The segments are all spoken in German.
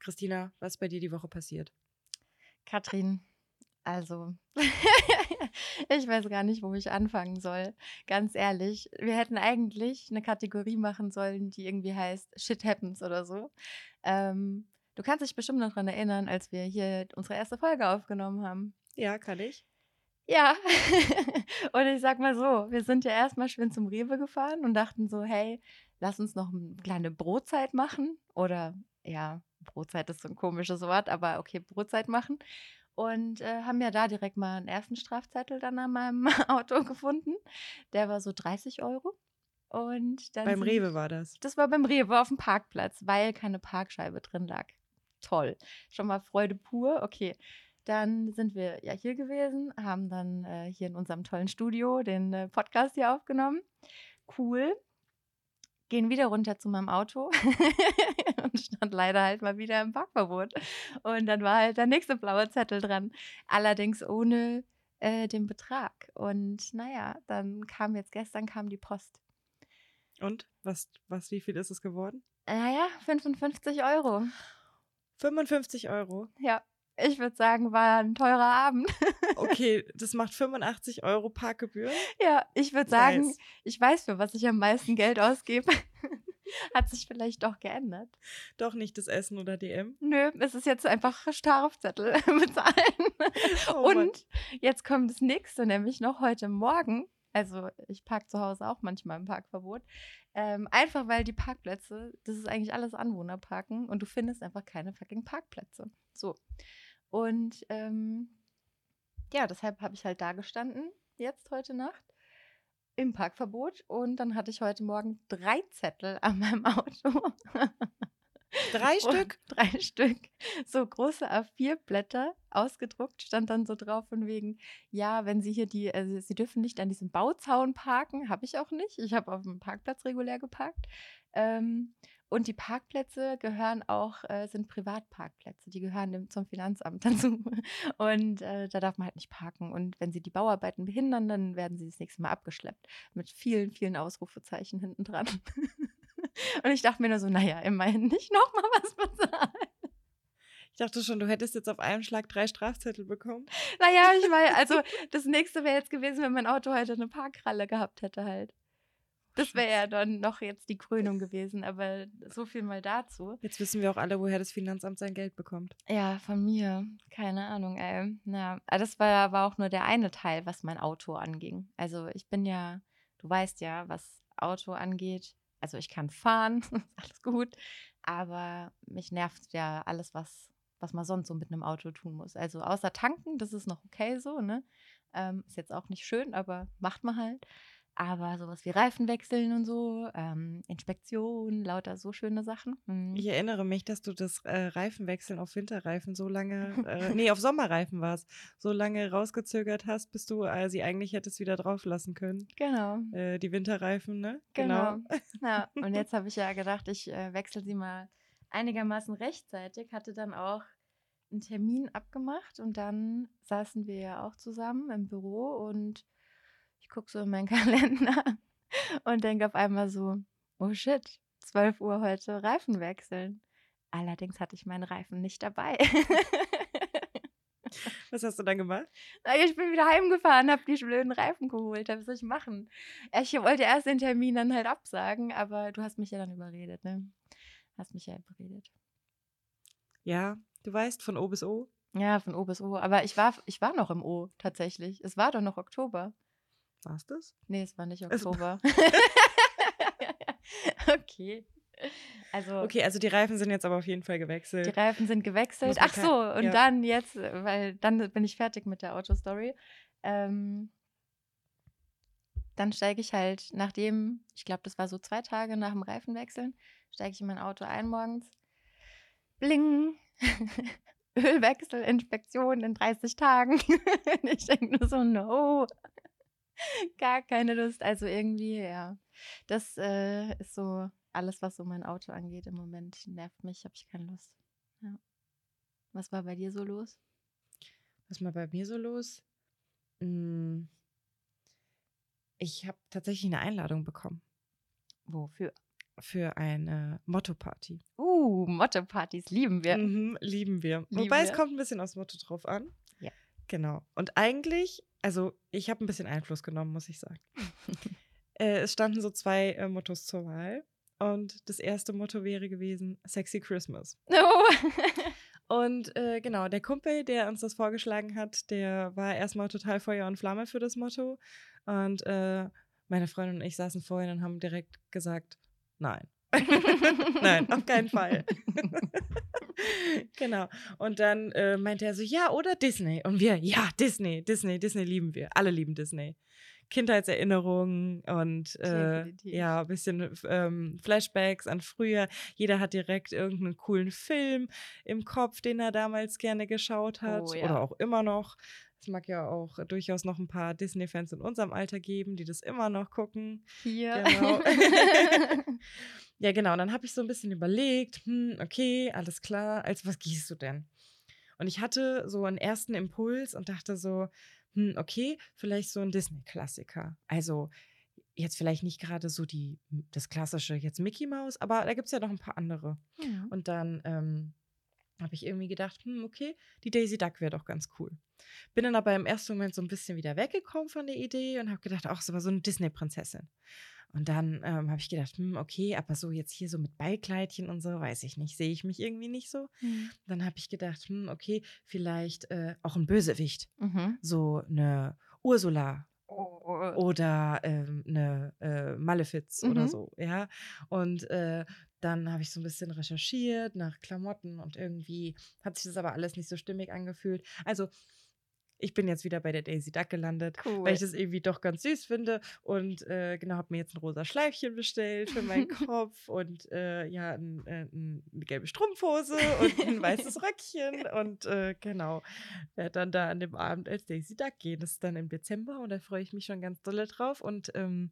Christina, was ist bei dir die Woche passiert? Katrin, also, ich weiß gar nicht, wo ich anfangen soll. Ganz ehrlich, wir hätten eigentlich eine Kategorie machen sollen, die irgendwie heißt Shit Happens oder so. Ähm, du kannst dich bestimmt noch daran erinnern, als wir hier unsere erste Folge aufgenommen haben. Ja, kann ich. Ja, und ich sag mal so, wir sind ja erstmal schön zum Rewe gefahren und dachten so, hey, lass uns noch eine kleine Brotzeit machen. Oder ja, Brotzeit ist so ein komisches Wort, aber okay, Brotzeit machen und äh, haben ja da direkt mal einen ersten Strafzettel dann an meinem Auto gefunden. Der war so 30 Euro. Und dann beim Rewe war das. Das war beim Rewe auf dem Parkplatz, weil keine Parkscheibe drin lag. Toll. Schon mal Freude pur. Okay. Dann sind wir ja hier gewesen, haben dann äh, hier in unserem tollen Studio den äh, Podcast hier aufgenommen. Cool gehen wieder runter zu meinem Auto und stand leider halt mal wieder im Parkverbot. Und dann war halt der nächste blaue Zettel dran, allerdings ohne äh, den Betrag. Und naja, dann kam jetzt gestern kam die Post. Und was, was, wie viel ist es geworden? Naja, 55 Euro. 55 Euro? Ja. Ich würde sagen, war ein teurer Abend. okay, das macht 85 Euro Parkgebühren. Ja, ich würde sagen, nice. ich weiß, für was ich am meisten Geld ausgebe. Hat sich vielleicht doch geändert. Doch nicht das Essen oder DM? Nö, es ist jetzt einfach Strafzettel bezahlen. Oh, Und jetzt kommt das nächste, nämlich noch heute Morgen. Also ich parke zu Hause auch manchmal im Parkverbot. Ähm, einfach weil die Parkplätze, das ist eigentlich alles Anwohnerparken und du findest einfach keine fucking Parkplätze. So. Und ähm, ja, deshalb habe ich halt da gestanden, jetzt heute Nacht, im Parkverbot. Und dann hatte ich heute Morgen drei Zettel an meinem Auto. Drei Stück? Drei Stück. So große A4-Blätter ausgedruckt, stand dann so drauf von wegen, ja, wenn Sie hier die, also Sie dürfen nicht an diesem Bauzaun parken, habe ich auch nicht. Ich habe auf dem Parkplatz regulär geparkt. Ähm, und die Parkplätze gehören auch, äh, sind Privatparkplätze, die gehören dem, zum Finanzamt dazu. Und äh, da darf man halt nicht parken. Und wenn sie die Bauarbeiten behindern, dann werden sie das nächste Mal abgeschleppt. Mit vielen, vielen Ausrufezeichen hinten dran. Und ich dachte mir nur so, naja, immerhin nicht nochmal was bezahlen. Ich dachte schon, du hättest jetzt auf einen Schlag drei Strafzettel bekommen. Naja, ich meine, also das nächste wäre jetzt gewesen, wenn mein Auto heute eine Parkralle gehabt hätte halt. Das wäre ja dann noch jetzt die Krönung gewesen, aber so viel mal dazu. Jetzt wissen wir auch alle, woher das Finanzamt sein Geld bekommt. Ja, von mir. Keine Ahnung, ey. Na, das war aber auch nur der eine Teil, was mein Auto anging. Also ich bin ja, du weißt ja, was Auto angeht. Also ich kann fahren, alles gut, aber mich nervt ja alles, was, was man sonst so mit einem Auto tun muss. Also außer tanken, das ist noch okay so, ne? Ähm, ist jetzt auch nicht schön, aber macht man halt. Aber sowas wie Reifen wechseln und so, ähm, Inspektion, lauter so schöne Sachen. Hm. Ich erinnere mich, dass du das äh, Reifenwechseln auf Winterreifen so lange, äh, nee, auf Sommerreifen war es, so lange rausgezögert hast, bis du äh, sie eigentlich hättest wieder drauf lassen können. Genau. Äh, die Winterreifen, ne? Genau. genau. ja, und jetzt habe ich ja gedacht, ich äh, wechsle sie mal einigermaßen rechtzeitig, hatte dann auch einen Termin abgemacht und dann saßen wir ja auch zusammen im Büro und ich gucke so in meinen Kalender und denke auf einmal so, oh shit, 12 Uhr heute Reifen wechseln. Allerdings hatte ich meinen Reifen nicht dabei. Was hast du dann gemacht? Ich bin wieder heimgefahren, habe die blöden Reifen geholt. Was soll ich machen? Ich wollte erst den Termin dann halt absagen, aber du hast mich ja dann überredet, ne? Hast mich ja überredet. Ja, du weißt, von O bis O. Ja, von O bis O. Aber ich war, ich war noch im O tatsächlich. Es war doch noch Oktober. War es das? Nee, es war nicht Oktober. okay. Also, okay, also die Reifen sind jetzt aber auf jeden Fall gewechselt. Die Reifen sind gewechselt. Ach so, und ja. dann jetzt, weil dann bin ich fertig mit der Autostory. Ähm, dann steige ich halt, nachdem, ich glaube, das war so zwei Tage nach dem Reifenwechseln, steige ich in mein Auto ein morgens. Bling! Ölwechsel, Inspektion in 30 Tagen. ich denke nur so, no. Gar keine Lust. Also irgendwie, ja. Das äh, ist so alles, was so mein Auto angeht im Moment. Nervt mich, habe ich keine Lust. Ja. Was war bei dir so los? Was war bei mir so los? Mm, ich habe tatsächlich eine Einladung bekommen Wofür? für eine Motto-Party. Uh, Motto-Partys lieben wir. Mhm, lieben wir. Lieben Wobei wir. es kommt ein bisschen aufs Motto drauf an. Ja. Genau. Und eigentlich, also ich habe ein bisschen Einfluss genommen, muss ich sagen. äh, es standen so zwei äh, Mottos zur Wahl. Und das erste Motto wäre gewesen Sexy Christmas. Oh. Und äh, genau, der Kumpel, der uns das vorgeschlagen hat, der war erstmal total Feuer und Flamme für das Motto. Und äh, meine Freundin und ich saßen vorhin und haben direkt gesagt, nein. nein, auf keinen Fall. Genau. Und dann äh, meinte er so, ja, oder Disney. Und wir, ja, Disney, Disney, Disney lieben wir. Alle lieben Disney. Kindheitserinnerungen und äh, ja, ein bisschen ähm, Flashbacks an früher. Jeder hat direkt irgendeinen coolen Film im Kopf, den er damals gerne geschaut hat Oh, ja. oder auch immer noch. Es mag ja auch durchaus noch ein paar Disney-Fans in unserem Alter geben, die das immer noch gucken. Hier. Genau. Ja, genau. Und dann habe ich so ein bisschen überlegt, hm, okay, alles klar, als was gehst du denn? Und ich hatte so einen ersten Impuls und dachte so, hm, okay, vielleicht so ein Disney-Klassiker. Also jetzt vielleicht nicht gerade so die, das klassische jetzt Mickey Mouse, aber da gibt es ja noch ein paar andere. Ja. Und dann ähm, habe ich irgendwie gedacht, hm, okay, die Daisy Duck wäre doch ganz cool. Bin dann aber im ersten Moment so ein bisschen wieder weggekommen von der Idee und habe gedacht, ach, so so eine Disney-Prinzessin. Und dann ähm, habe ich gedacht, hm, okay, aber so jetzt hier so mit Ballkleidchen und so, weiß ich nicht, sehe ich mich irgendwie nicht so. Mhm. Dann habe ich gedacht, hm, okay, vielleicht äh, auch ein Bösewicht, Mhm. so eine Ursula Oh. oder ähm, eine äh, Malefiz oder Mhm. so, ja. Und äh, dann habe ich so ein bisschen recherchiert nach Klamotten und irgendwie hat sich das aber alles nicht so stimmig angefühlt. Also ich bin jetzt wieder bei der Daisy Duck gelandet, Cool. weil ich das irgendwie doch ganz süß finde und äh, genau habe mir jetzt ein rosa Schleifchen bestellt für meinen Kopf und äh, ja ein, äh, ein, eine gelbe Strumpfhose und ein weißes Röckchen und äh, genau werde dann da an dem Abend als Daisy Duck gehen. Das ist dann im Dezember und da freue ich mich schon ganz dolle drauf und ähm,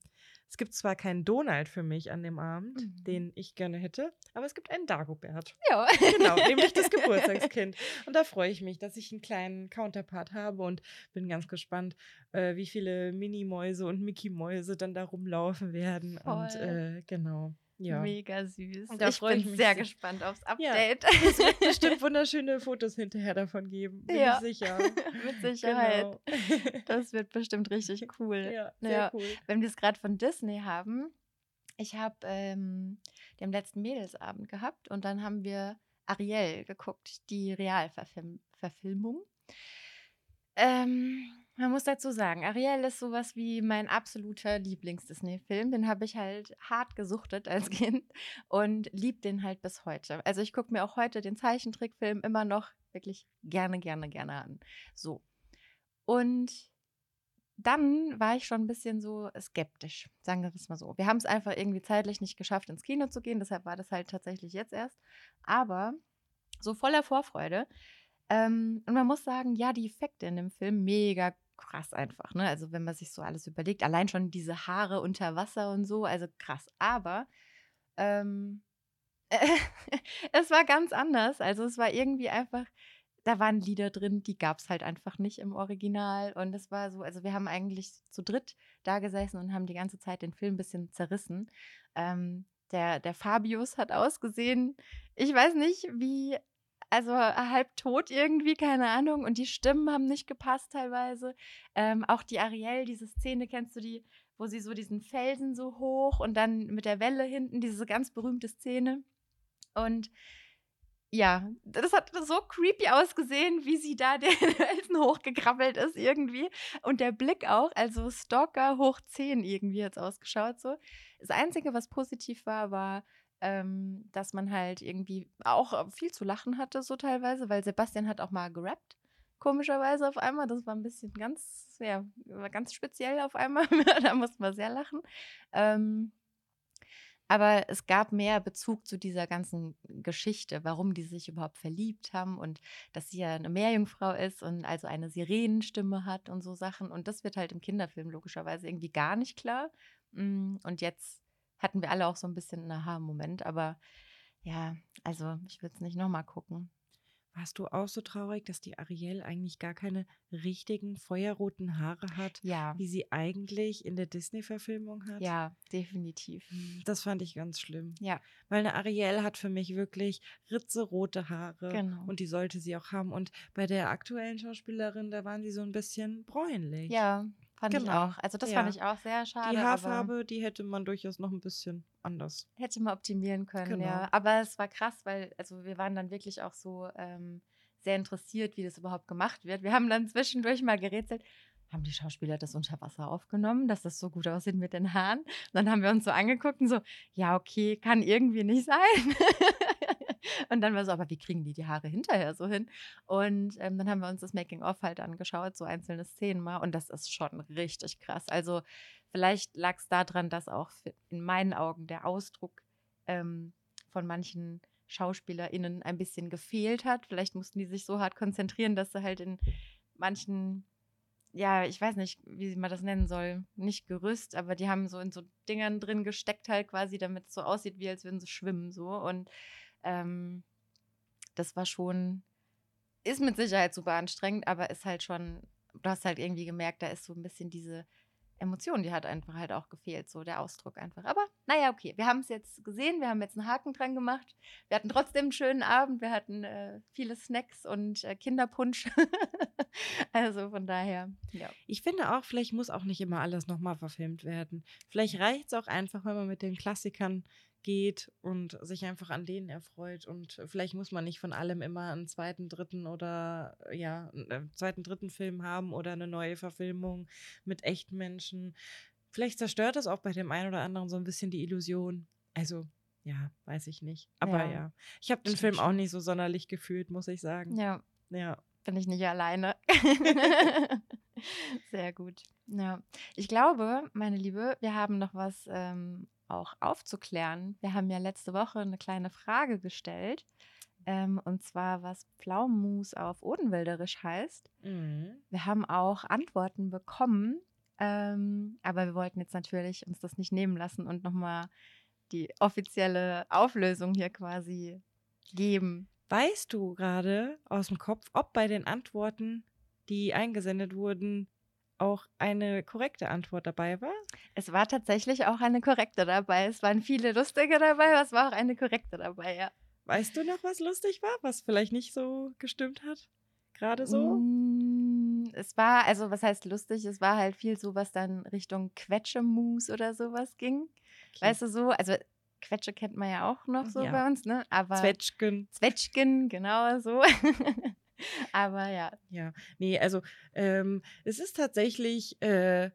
es gibt zwar keinen Donald für mich an dem Abend, Mhm. den ich gerne hätte, aber es gibt einen Dagobert. ja. Genau, nämlich das Geburtstagskind. Und da freue ich mich, dass ich einen kleinen Counterpart habe und bin ganz gespannt, äh, wie viele Mini-Mäuse und Mickey-Mäuse dann da rumlaufen werden. Und Voll. äh, genau, ja. Mega süß. Und da ich freu ich bin mich sehr gespannt aufs Ja. Update. Es wird bestimmt wunderschöne Fotos hinterher davon geben, bin Ja. ich sicher. Mit Sicherheit. Genau. Das wird bestimmt richtig cool. ja, sehr Ja. cool. Wenn wir es gerade von Disney haben, ich habe ähm, den letzten Mädelsabend gehabt und dann haben wir Ariel geguckt, die Realverfilmung. Ähm, man muss dazu sagen, Ariel ist sowas wie mein absoluter Lieblings-Disney-Film. Den habe ich halt hart gesuchtet als Kind und lieb den halt bis heute. Also ich gucke mir auch heute den Zeichentrickfilm immer noch wirklich gerne, gerne, gerne an. So. Und dann war ich schon ein bisschen so skeptisch, sagen wir es mal so. Wir haben es einfach irgendwie zeitlich nicht geschafft, ins Kino zu gehen, deshalb war das halt tatsächlich jetzt erst. Aber so voller Vorfreude. Ähm, und man muss sagen, ja, die Effekte in dem Film mega krass einfach. Ne? Also wenn man sich so alles überlegt, allein schon diese Haare unter Wasser und so, also krass. Aber ähm, es war ganz anders. Also es war irgendwie einfach, da waren Lieder drin, die gab es halt einfach nicht im Original. Und es war so, also wir haben eigentlich zu dritt da gesessen und haben die ganze Zeit den Film ein bisschen zerrissen. Ähm, der, der Fabius hat ausgesehen, ich weiß nicht, wie, also halb tot irgendwie, keine Ahnung. Und die Stimmen haben nicht gepasst teilweise. Ähm, auch die Ariel, diese Szene, kennst du die, wo sie so diesen Felsen so hoch und dann mit der Welle hinten, diese ganz berühmte Szene. Und ja, das hat so creepy ausgesehen, wie sie da den Felsen hochgekrabbelt ist irgendwie. Und der Blick auch, also Stalker hoch 10 irgendwie es ausgeschaut so. Das Einzige, was positiv war, war, ähm, dass man halt irgendwie auch viel zu lachen hatte, so teilweise, weil Sebastian hat auch mal gerappt. Komischerweise auf einmal. Das war ein bisschen ganz, ja, ganz speziell auf einmal. da musste man sehr lachen. Ähm, aber es gab mehr Bezug zu dieser ganzen Geschichte, warum die sich überhaupt verliebt haben und dass sie ja eine Meerjungfrau ist und also eine Sirenenstimme hat und so Sachen. Und das wird halt im Kinderfilm logischerweise irgendwie gar nicht klar. Mm, Und jetzt hatten wir alle auch so ein bisschen einen Aha-Moment, aber ja, also ich würde es nicht nochmal gucken. warst du auch so traurig, dass die Ariel eigentlich gar keine richtigen feuerroten Haare hat, Ja, wie sie eigentlich in der Disney-Verfilmung hat? ja, definitiv. Hm, Das fand ich ganz schlimm. Ja, Weil eine Ariel hat für mich wirklich ritzerote Haare. genau. Und die sollte sie auch haben. Und bei der aktuellen Schauspielerin, da waren sie so ein bisschen bräunlich. Ja, fand ich Genau. auch. Also das Ja. fand ich auch sehr schade. Die Haarfarbe, die hätte man durchaus noch ein bisschen anders. hätte man optimieren können, ja. Genau. Aber es war krass, weil also wir waren dann wirklich auch so ähm, sehr interessiert, wie das überhaupt gemacht wird. Wir haben dann zwischendurch mal gerätselt. Haben die Schauspieler das unter Wasser aufgenommen, dass das so gut aussieht mit den Haaren? Und dann haben wir uns so angeguckt und so, ja, okay, kann irgendwie nicht sein. und dann war so, aber wie kriegen die die Haare hinterher so hin? Und ähm, dann haben wir uns das Making-of halt angeschaut, so einzelne Szenen mal. Und das ist schon richtig krass. Also vielleicht lag es daran, dass auch in meinen Augen der Ausdruck ähm, von manchen SchauspielerInnen ein bisschen gefehlt hat. Vielleicht mussten die sich so hart konzentrieren, dass sie halt in manchen, ja, ich weiß nicht, wie man das nennen soll, nicht Gerüst, aber die haben so in so Dingern drin gesteckt halt quasi, damit es so aussieht, wie als würden sie schwimmen so. Und ähm, das war schon, ist mit Sicherheit super anstrengend, aber ist halt schon, du hast halt irgendwie gemerkt, da ist so ein bisschen diese Emotion, die hat einfach halt auch gefehlt, so der Ausdruck einfach. Aber naja, okay, wir haben es jetzt gesehen, wir haben jetzt einen Haken dran gemacht. Wir hatten trotzdem einen schönen Abend, wir hatten äh, viele Snacks und äh, Kinderpunsch. also von daher, ja. Ich finde auch, vielleicht muss auch nicht immer alles nochmal verfilmt werden. Vielleicht reicht es auch einfach, wenn man mit den Klassikern geht und sich einfach an denen erfreut. Und vielleicht muss man nicht von allem immer einen zweiten, dritten oder ja, einen äh, zweiten, dritten Film haben oder eine neue Verfilmung mit echten Menschen. Vielleicht zerstört das auch bei dem einen oder anderen so ein bisschen die Illusion. Also, ja, weiß ich nicht. Aber Ja, ja, ich habe den Film auch nicht so sonderlich gefühlt, muss ich sagen. Ja, Ja. bin ich nicht alleine. Sehr gut. Ja, ich glaube, meine Liebe, wir haben noch was ähm, auch aufzuklären. Wir haben ja letzte Woche eine kleine Frage gestellt. Ähm, und zwar, was Pflaumenmus auf Odenwälderisch heißt. Mhm. Wir haben auch Antworten bekommen, ähm, aber wir wollten jetzt natürlich uns das nicht nehmen lassen und nochmal die offizielle Auflösung hier quasi geben. Weißt du gerade aus dem Kopf, ob bei den Antworten, die eingesendet wurden, auch eine korrekte Antwort dabei war? Es war tatsächlich auch eine korrekte dabei. Es waren viele lustige dabei, aber es war auch eine korrekte dabei, ja. Weißt du noch, was lustig war, was vielleicht nicht so gestimmt hat? Gerade so? Mm, Es war, also was heißt lustig, es war halt viel so, was dann Richtung Quetschemus oder sowas ging. Weißt du so, also Quetsche kennt man ja auch noch so Ja. bei uns, ne? Aber Zwetschgen. Zwetschgen, genau so. Aber ja, Ja, nee, also ähm, es ist tatsächlich äh,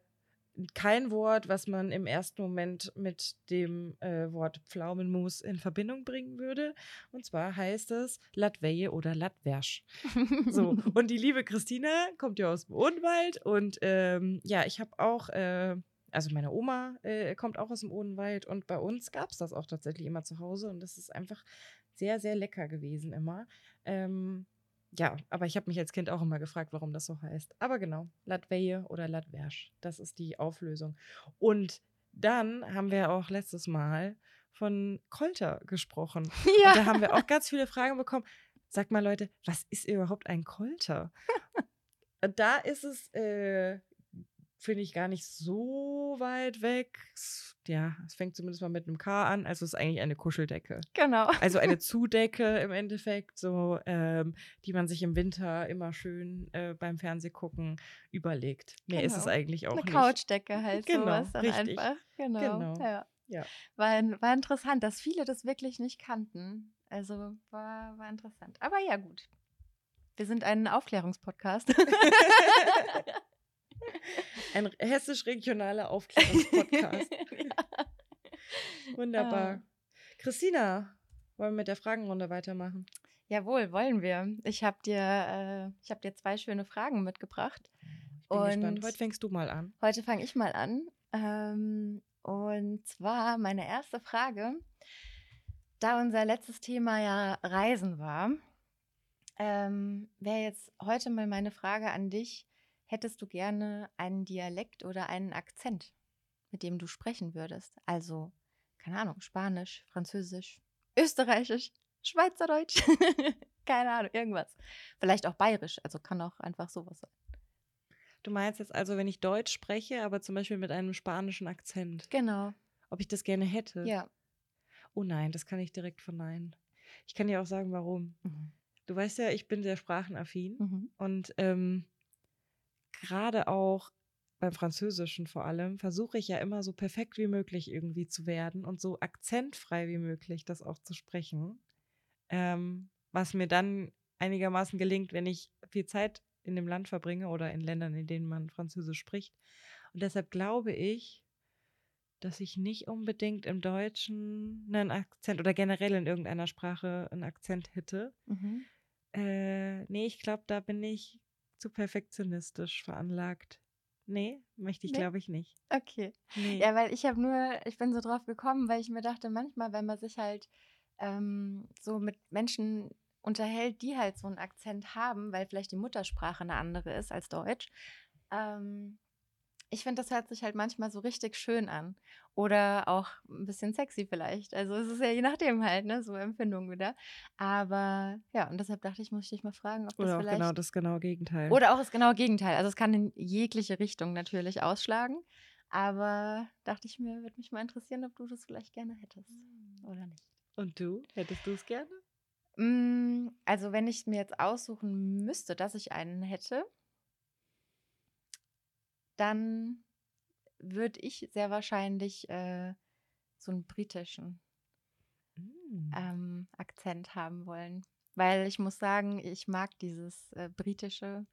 kein Wort, was man im ersten Moment mit dem äh, Wort Pflaumenmus in Verbindung bringen würde. Und zwar heißt es Latweje oder Latwersch. So, und die liebe Christina kommt ja aus dem Odenwald und ähm, ja, ich habe auch, äh, also meine Oma äh, kommt auch aus dem Odenwald und bei uns gab es das auch tatsächlich immer zu Hause und das ist einfach sehr, sehr lecker gewesen immer. Ähm, ja, aber ich habe mich als Kind auch immer gefragt, warum das so heißt. Aber genau, Latweje oder Latwersch, das ist die Auflösung. Und dann haben wir auch letztes Mal von Kolter gesprochen. Und da ja. haben wir auch ganz viele Fragen bekommen. Sag mal, Leute, was ist überhaupt ein Kolter? Da ist es, äh, finde ich, gar nicht so weit weg. Ja, es fängt zumindest mal mit einem K an. Also es ist eigentlich eine Kuscheldecke. genau. Also eine Zudecke im Endeffekt, so, ähm, die man sich im Winter immer schön äh, beim Fernsehgucken überlegt. Mehr ist es Genau. eigentlich auch Eine nicht. Couchdecke halt Genau, sowas dann richtig. einfach. Genau. Genau. Ja. Ja. War, war interessant, dass viele das wirklich nicht kannten. Also war, war interessant. Aber ja, gut. Wir sind ein Aufklärungspodcast. Ein hessisch-regionaler Aufklärungspodcast. ja. Wunderbar. Ah. Christina, wollen wir mit der Fragenrunde weitermachen? Jawohl, wollen wir. Ich habe dir, äh, ich hab dir zwei schöne Fragen mitgebracht. Ich bin gespannt. Und- Heute fängst du mal an. Heute fange ich mal an. Ähm, und zwar meine erste Frage, da unser letztes Thema ja Reisen war, ähm, wäre jetzt heute mal meine Frage an dich. Hättest du gerne einen Dialekt oder einen Akzent, mit dem du sprechen würdest? Also, keine Ahnung, Spanisch, Französisch, Österreichisch, Schweizerdeutsch. Keine Ahnung, irgendwas. Vielleicht auch bayerisch, also kann auch einfach sowas sein. Du meinst jetzt also, wenn ich Deutsch spreche, aber zum Beispiel mit einem spanischen Akzent, Genau. ob ich das gerne hätte? Ja. Oh nein, das kann ich direkt verneinen. Ich kann dir auch sagen, warum. Mhm. Du weißt ja, ich bin sehr sprachenaffin Mhm. und ähm, gerade auch beim Französischen vor allem versuche ich ja immer so perfekt wie möglich irgendwie zu werden und so akzentfrei wie möglich das auch zu sprechen. Ähm, was mir dann einigermaßen gelingt, wenn ich viel Zeit in dem Land verbringe oder in Ländern, in denen man Französisch spricht. Und deshalb glaube ich, dass ich nicht unbedingt im Deutschen einen Akzent oder generell in irgendeiner Sprache einen Akzent hätte. Mhm. Äh, nee, ich glaube, da bin ich zu perfektionistisch veranlagt. Nee, möchte ich, Nee? glaube ich, nicht. Okay. Nee. Ja, weil ich habe nur, ich bin so drauf gekommen, weil ich mir dachte, manchmal, wenn man sich halt ähm, so mit Menschen unterhält, die halt so einen Akzent haben, weil vielleicht die Muttersprache eine andere ist als Deutsch, ähm, ich finde, das hört sich halt manchmal so richtig schön an. Oder auch ein bisschen sexy vielleicht. Also es ist ja je nachdem halt, ne, so Empfindung wieder. Aber ja, und deshalb dachte ich, muss ich dich mal fragen, ob das oder auch vielleicht. genau das genaue Gegenteil. Oder auch das genaue Gegenteil. Also es kann in jegliche Richtung natürlich ausschlagen. Aber dachte ich mir, würde mich mal interessieren, ob du das vielleicht gerne hättest oder nicht. Und du? Hättest du es gerne? Mm, Also wenn ich mir jetzt aussuchen müsste, dass ich einen hätte, dann würde ich sehr wahrscheinlich äh, so einen britischen Mm. ähm, Akzent haben wollen. Weil ich muss sagen, ich mag dieses äh, britische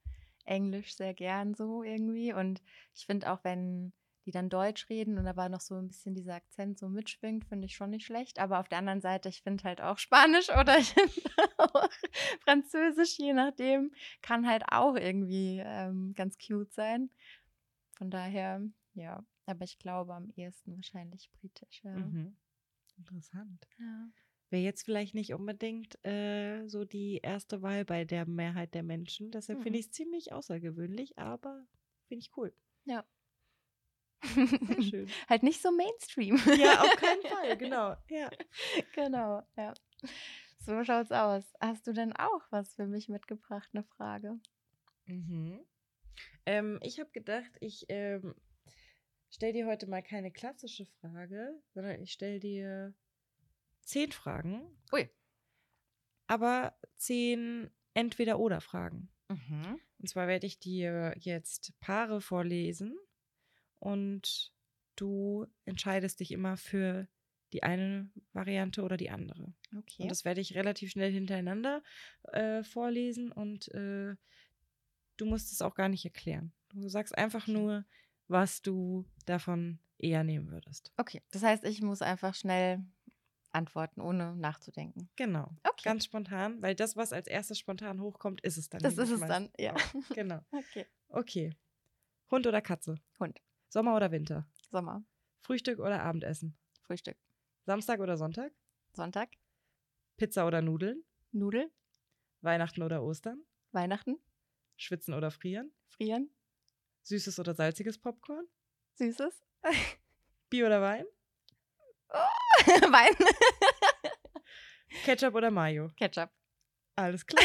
Englisch sehr gern so irgendwie. Und ich finde auch, wenn die dann Deutsch reden und aber noch so ein bisschen dieser Akzent so mitschwingt, finde ich schon nicht schlecht. Aber auf der anderen Seite, ich finde halt auch Spanisch oder ich finde auch Französisch, je nachdem, kann halt auch irgendwie ähm, ganz cute sein. Von daher, ja. Aber ich glaube am ehesten wahrscheinlich britisch, ja. Mhm. Interessant. ja. Wäre jetzt vielleicht nicht unbedingt äh, so die erste Wahl bei der Mehrheit der Menschen. Deshalb finde Mhm. ich es ziemlich außergewöhnlich, aber finde ich cool. Ja. Sehr schön. halt nicht so Mainstream. ja, auf keinen Fall, genau. Ja. genau, ja. So schaut's aus. Hast du denn auch was für mich mitgebracht, eine Frage? Mhm. Ähm, ich habe gedacht, ich ähm, stelle dir heute mal keine klassische Frage, sondern ich stelle dir zehn Fragen. Ui. Aber zehn Entweder-Oder-Fragen. Mhm. Und zwar werde ich dir jetzt Paare vorlesen und du entscheidest dich immer für die eine Variante oder die andere. Okay. Und das werde ich relativ schnell hintereinander äh, vorlesen und äh, du musst es auch gar nicht erklären. Du sagst einfach nur, was du davon eher nehmen würdest. okay, das heißt, ich muss einfach schnell antworten, ohne nachzudenken. Genau. Okay. Ganz spontan, weil das, was als erstes spontan hochkommt, ist es dann. das ist es dann, ja. auch. Genau. Okay. Okay. Hund oder Katze? Hund. Sommer oder Winter? Sommer. Frühstück oder Abendessen? Frühstück. Samstag oder Sonntag? Sonntag. Pizza oder Nudeln? Nudel. Weihnachten oder Ostern? Weihnachten. Schwitzen oder frieren? Frieren. Süßes oder salziges Popcorn? Süßes. Bier oder Wein? Wein. Ketchup oder Mayo? Ketchup. Alles klar.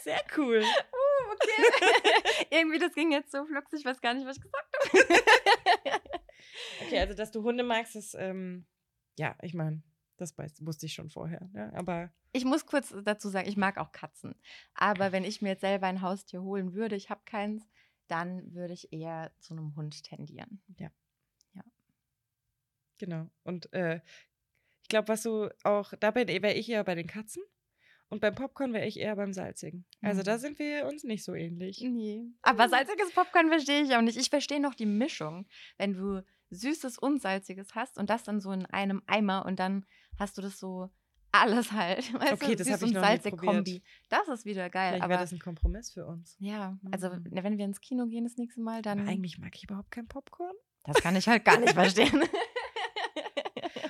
Sehr cool. Uh, okay. Irgendwie, das ging jetzt so flugs, ich weiß gar nicht, was ich gesagt habe. Okay, also dass du Hunde magst, ist, ähm, ja, ich meine, das wusste ich schon vorher. Ne? Aber Ich muss kurz dazu sagen, ich mag auch Katzen. Aber wenn ich mir jetzt selber ein Haustier holen würde, ich habe keins, dann würde ich eher zu einem Hund tendieren. genau. Und äh, ich glaube, was du auch, dabei wäre ich eher bei den Katzen und beim Popcorn wäre ich eher beim Salzigen. Also da Mhm. sind wir uns nicht so ähnlich. Nee. Aber salziges Popcorn verstehe ich auch nicht. Ich verstehe noch die Mischung, wenn du süßes und salziges hast und das dann so in einem Eimer und dann hast du das so alles halt. Weißt Okay, das Süß hab ich noch probiert. Kombi. Das ist wieder geil. Vielleicht Aber wäre das ein Kompromiss für uns. ja, also Mhm. na, wenn wir ins Kino gehen das nächste Mal, dann. Aber eigentlich mag ich überhaupt kein Popcorn. Das kann ich halt gar nicht verstehen.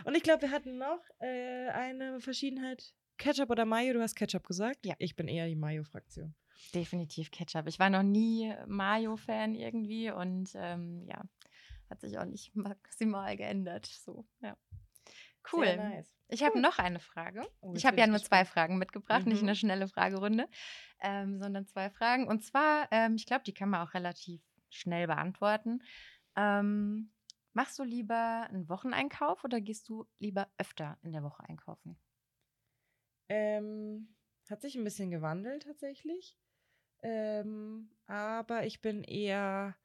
Und ich glaube, wir hatten noch äh, eine Verschiedenheit. Ketchup oder Mayo? Du hast Ketchup gesagt? Ja. Ich bin eher die Mayo-Fraktion. Definitiv Ketchup. Ich war noch nie Mayo-Fan irgendwie und ähm, ja, hat sich auch nicht maximal geändert. So, ja. Cool. Nice. Ich habe Gut. noch eine Frage. Oh, ich habe ja nur zwei. Fragen mitgebracht, nicht Mhm. eine schnelle Fragerunde, ähm, sondern zwei Fragen. Und zwar, ähm, ich glaube, die kann man auch relativ schnell beantworten. Ähm, machst du lieber einen Wocheneinkauf oder gehst du lieber öfter in der Woche einkaufen? Ähm, hat sich ein bisschen gewandelt tatsächlich. Ähm, aber ich bin eher.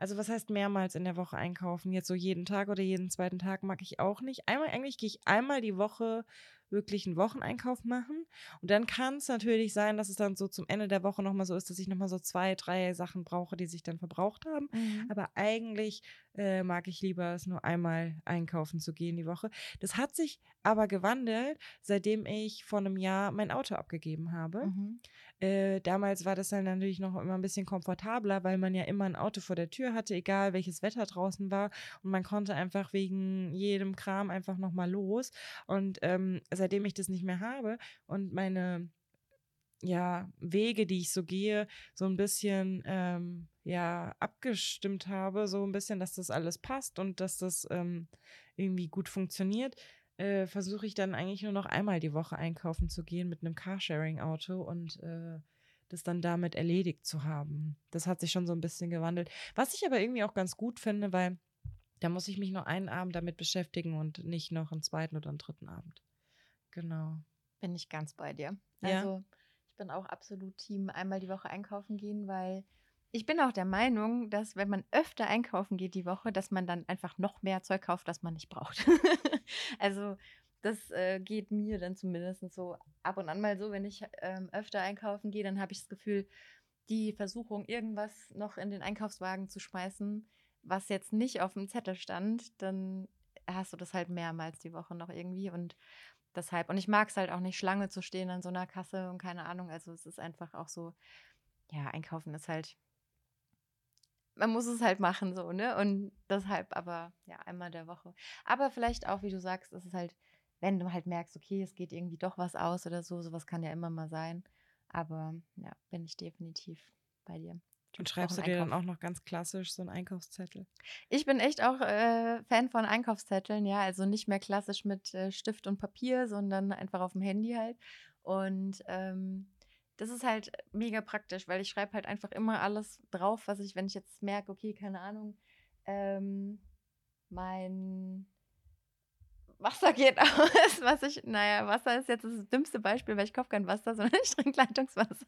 Also, was heißt mehrmals in der Woche einkaufen? Jetzt so jeden Tag oder jeden zweiten Tag mag ich auch nicht. Einmal, eigentlich gehe ich einmal die Woche wirklich einen Wocheneinkauf machen. Und dann kann es natürlich sein, dass es dann so zum Ende der Woche nochmal so ist, dass ich nochmal so zwei, drei Sachen brauche, die sich dann verbraucht haben. Aber eigentlich äh, mag ich lieber es nur einmal einkaufen zu gehen die Woche. Das hat sich aber gewandelt, seitdem ich vor einem Jahr mein Auto abgegeben habe. Mhm. Äh, damals war das dann natürlich noch immer ein bisschen komfortabler, weil man ja immer ein Auto vor der Tür hatte, egal welches Wetter draußen war. Und man konnte einfach wegen jedem Kram einfach nochmal los. Und ähm, seitdem ich das nicht mehr habe und meine ja, Wege, die ich so gehe, so ein bisschen ähm, ja, abgestimmt habe, so ein bisschen, dass das alles passt und dass das ähm, irgendwie gut funktioniert, äh, versuche ich dann eigentlich nur noch einmal die Woche einkaufen zu gehen mit einem Carsharing-Auto und äh, das dann damit erledigt zu haben. Das hat sich schon so ein bisschen gewandelt. Was ich aber irgendwie auch ganz gut finde, weil da muss ich mich nur einen Abend damit beschäftigen und nicht noch einen zweiten oder einen dritten Abend. Genau. Bin ich ganz bei dir. Ja. Also, ich bin auch absolut Team einmal die Woche einkaufen gehen, weil ich bin auch der Meinung, dass wenn man öfter einkaufen geht die Woche, dass man dann einfach noch mehr Zeug kauft, das man nicht braucht. also, das äh, geht mir dann zumindest so ab und an mal so, wenn ich ähm, öfter einkaufen gehe, dann habe ich das Gefühl, die Versuchung, irgendwas noch in den Einkaufswagen zu schmeißen, was jetzt nicht auf dem Zettel stand, dann hast du das halt mehrmals die Woche noch irgendwie und deshalb. Und ich mag es halt auch nicht, Schlange zu stehen an so einer Kasse und keine Ahnung. Also es ist einfach auch so, ja, einkaufen ist halt, man muss es halt machen so, ne? Und deshalb aber, ja, einmal der Woche. Aber vielleicht auch, wie du sagst, ist es halt, wenn du halt merkst, okay, es geht irgendwie doch was aus oder so, sowas kann ja immer mal sein. Aber ja, bin ich definitiv bei dir. Und schreibst du dir dann auch noch ganz klassisch so einen Einkaufszettel? Ich bin echt auch äh, Fan von Einkaufszetteln, ja. Also nicht mehr klassisch mit äh, Stift und Papier, sondern einfach auf dem Handy halt. Und ähm, das ist halt mega praktisch, weil ich schreibe halt einfach immer alles drauf, was ich, wenn ich jetzt merke, okay, keine Ahnung, ähm, mein Wasser geht aus, was ich, naja, Wasser ist jetzt das dümmste Beispiel, weil ich kaufe kein Wasser, sondern ich trinke Leitungswasser.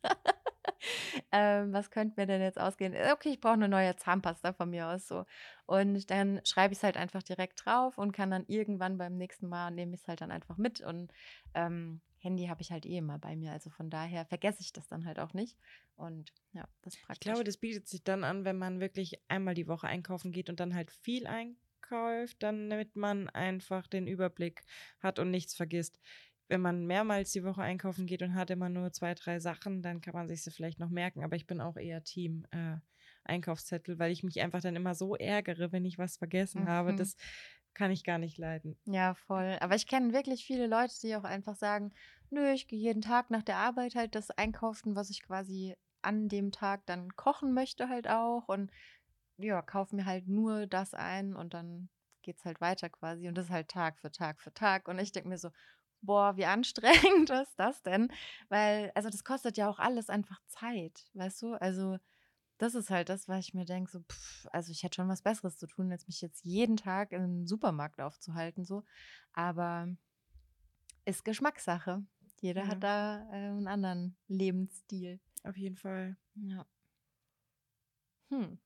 ähm, was könnte mir denn jetzt ausgehen? Äh, Okay, ich brauche eine neue Zahnpasta von mir aus so. Und dann schreibe ich es halt einfach direkt drauf und kann dann irgendwann beim nächsten Mal nehme ich es halt dann einfach mit. Und ähm, Handy habe ich halt eh immer bei mir. Also von daher vergesse ich das dann halt auch nicht. Und ja, das ist Ich praktisch. glaube, das bietet sich dann an, wenn man wirklich einmal die Woche einkaufen geht und dann halt viel einkauft, dann damit man einfach den Überblick hat und nichts vergisst. Wenn man mehrmals die Woche einkaufen geht und hat immer nur zwei, drei Sachen, dann kann man sich sie vielleicht noch merken. Aber ich bin auch eher Team äh, Einkaufszettel, weil ich mich einfach dann immer so ärgere, wenn ich was vergessen habe. Mhm. Das kann ich gar nicht leiden. Ja, voll. Aber ich kenne wirklich viele Leute, die auch einfach sagen, nö, ich gehe jeden Tag nach der Arbeit halt das einkaufen, was ich quasi an dem Tag dann kochen möchte halt auch und ja, kaufe mir halt nur das ein und dann geht's halt weiter quasi und das ist halt Tag für Tag für Tag und ich denke mir so, boah, wie anstrengend ist das denn? Weil, also das kostet ja auch alles einfach Zeit, weißt du? Also das ist halt das, was ich mir denke, so, pff, also ich hätte schon was Besseres zu tun, als mich jetzt jeden Tag im Supermarkt aufzuhalten, so. Aber ist Geschmackssache. Jeder Ja. hat da äh, einen anderen Lebensstil. Auf jeden Fall. Ja. Hm.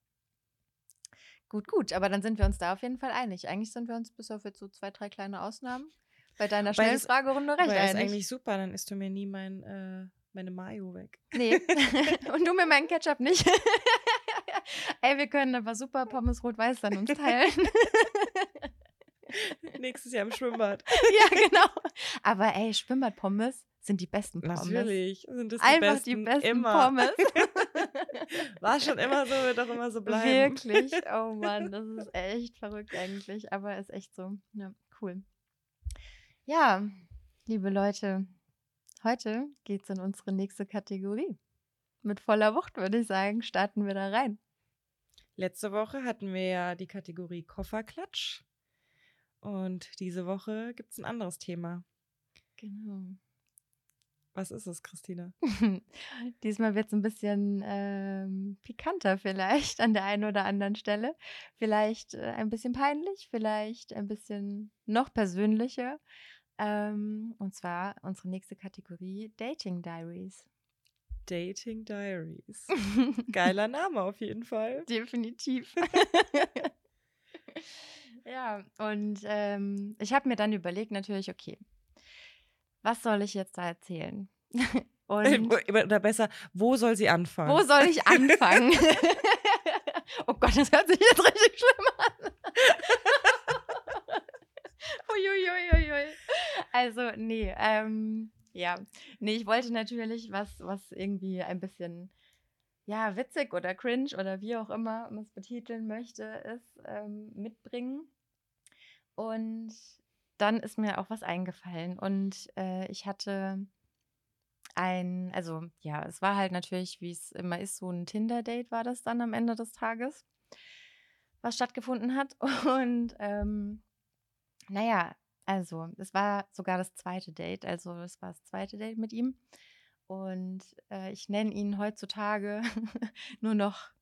Gut, gut, aber dann sind wir uns da auf jeden Fall einig. Eigentlich sind wir uns bis auf jetzt so zwei, drei kleine Ausnahmen bei deiner Weil schnellen das- Fragerunde recht ist einig. eigentlich super, dann isst du mir nie mein, äh, meine Mayo weg. Nee. Und du mir meinen Ketchup nicht. Ey, wir können aber super Pommes rot-weiß dann uns teilen. Nächstes Jahr im Schwimmbad. ja, genau. Aber ey, Schwimmbad-Pommes sind die besten Pommes. Natürlich sind das die Einfach besten, die besten immer. Pommes. War schon immer so, wird auch immer so bleiben. Wirklich. Oh Mann, das ist echt verrückt eigentlich. Aber ist echt so. Ja, cool. Ja, liebe Leute, heute geht's in unsere nächste Kategorie. Mit voller Wucht, würde ich sagen, starten wir da rein. Letzte Woche hatten wir ja die Kategorie Kofferklatsch. Und diese Woche gibt es ein anderes Thema. Genau. Was ist es, Christine? Diesmal wird es ein bisschen ähm, pikanter vielleicht an der einen oder anderen Stelle. Vielleicht äh, ein bisschen peinlich, vielleicht ein bisschen noch persönlicher. Ähm, und zwar unsere nächste Kategorie Dating Diaries. Dating Diaries. Geiler Name auf jeden Fall. Definitiv. ja, und ähm, ich habe mir dann überlegt, natürlich, okay, was soll ich jetzt da erzählen? Und Oder besser, wo soll sie anfangen? Wo soll ich anfangen? oh Gott, das hört sich jetzt richtig schlimm an. Also, nee, ähm, ja. Nee, ich wollte natürlich was, was irgendwie ein bisschen, ja, witzig oder cringe oder wie auch immer man es betiteln möchte, ist, ähm, mitbringen. Und dann ist mir auch was eingefallen. Und äh, ich hatte ein, also ja, es war halt natürlich, wie es immer ist, so ein Tinder-Date war das dann am Ende des Tages, was stattgefunden hat. Und ähm, naja, also es war sogar das zweite Date, also es war das zweite Date mit ihm. Und äh, ich nenne ihn heutzutage nur noch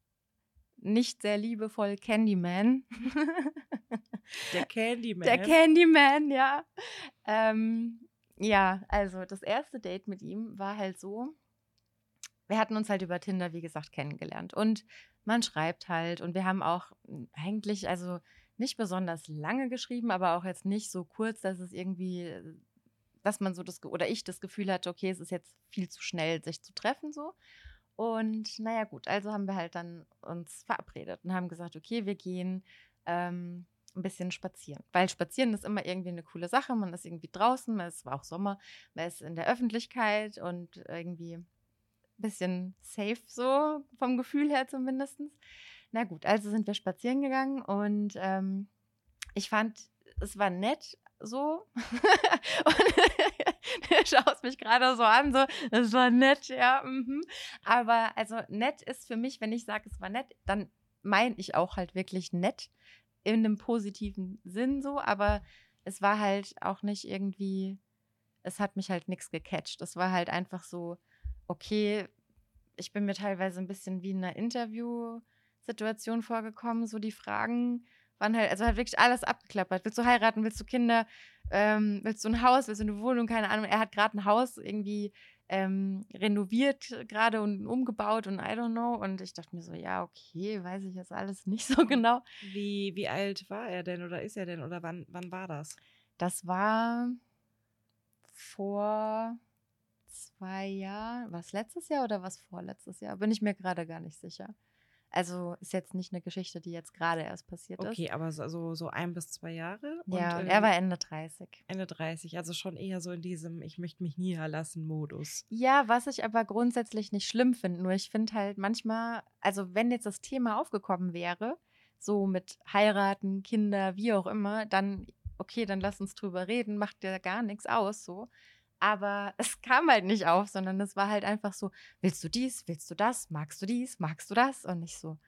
nicht sehr liebevoll Candyman. Der Candyman. Der Candyman, ja. Ähm, ja, also das erste Date mit ihm war halt so, wir hatten uns halt über Tinder, wie gesagt, kennengelernt. Und man schreibt halt und wir haben auch eigentlich, also nicht besonders lange geschrieben, aber auch jetzt nicht so kurz, dass es irgendwie, dass man so das, oder ich das Gefühl hatte, okay, es ist jetzt viel zu schnell, sich zu treffen so. Und naja, gut, also haben wir halt dann uns verabredet und haben gesagt, okay, wir gehen ähm, ein bisschen spazieren. Weil spazieren ist immer irgendwie eine coole Sache. Man ist irgendwie draußen, es war auch Sommer, man ist in der Öffentlichkeit und irgendwie ein bisschen safe so, vom Gefühl her zumindest. Na gut, also sind wir spazieren gegangen und ähm, ich fand, es war nett so. und du schaust mich gerade so an, so, es war nett, ja. Mhm. Aber also nett ist für mich, wenn ich sage, es war nett, dann meine ich auch halt wirklich nett in einem positiven Sinn so, aber es war halt auch nicht irgendwie, es hat mich halt nichts gecatcht. Es war halt einfach so, okay, ich bin mir teilweise ein bisschen wie in einer Interview- Situation vorgekommen. So die Fragen waren halt, also halt wirklich alles abgeklappert. Willst du heiraten? Willst du Kinder? Ähm, willst du ein Haus? Willst du eine Wohnung? Keine Ahnung. Er hat gerade ein Haus irgendwie ähm, renoviert gerade und umgebaut und I don't know. Und ich dachte mir so, ja, okay, weiß ich jetzt alles nicht so genau. Wie, wie alt war er denn oder ist er denn oder wann, wann war das? Das war vor zwei Jahren. Was letztes Jahr oder was vorletztes Jahr? Bin ich mir gerade gar nicht sicher. Also ist jetzt nicht eine Geschichte, die jetzt gerade erst passiert okay, ist. Okay, aber so, so ein bis zwei Jahre? Ja, und, er war Ende 30. Ende 30, also schon eher so in diesem Ich möchte mich niederlassen Modus. Ja, was ich aber grundsätzlich nicht schlimm finde. Nur ich finde halt manchmal, also wenn jetzt das Thema aufgekommen wäre, so mit heiraten, Kinder, wie auch immer, dann okay, dann lass uns drüber reden, macht ja gar nichts aus, so. Aber es kam halt nicht auf, sondern es war halt einfach so, willst du dies, willst du das, magst du dies, magst du das? Und nicht so.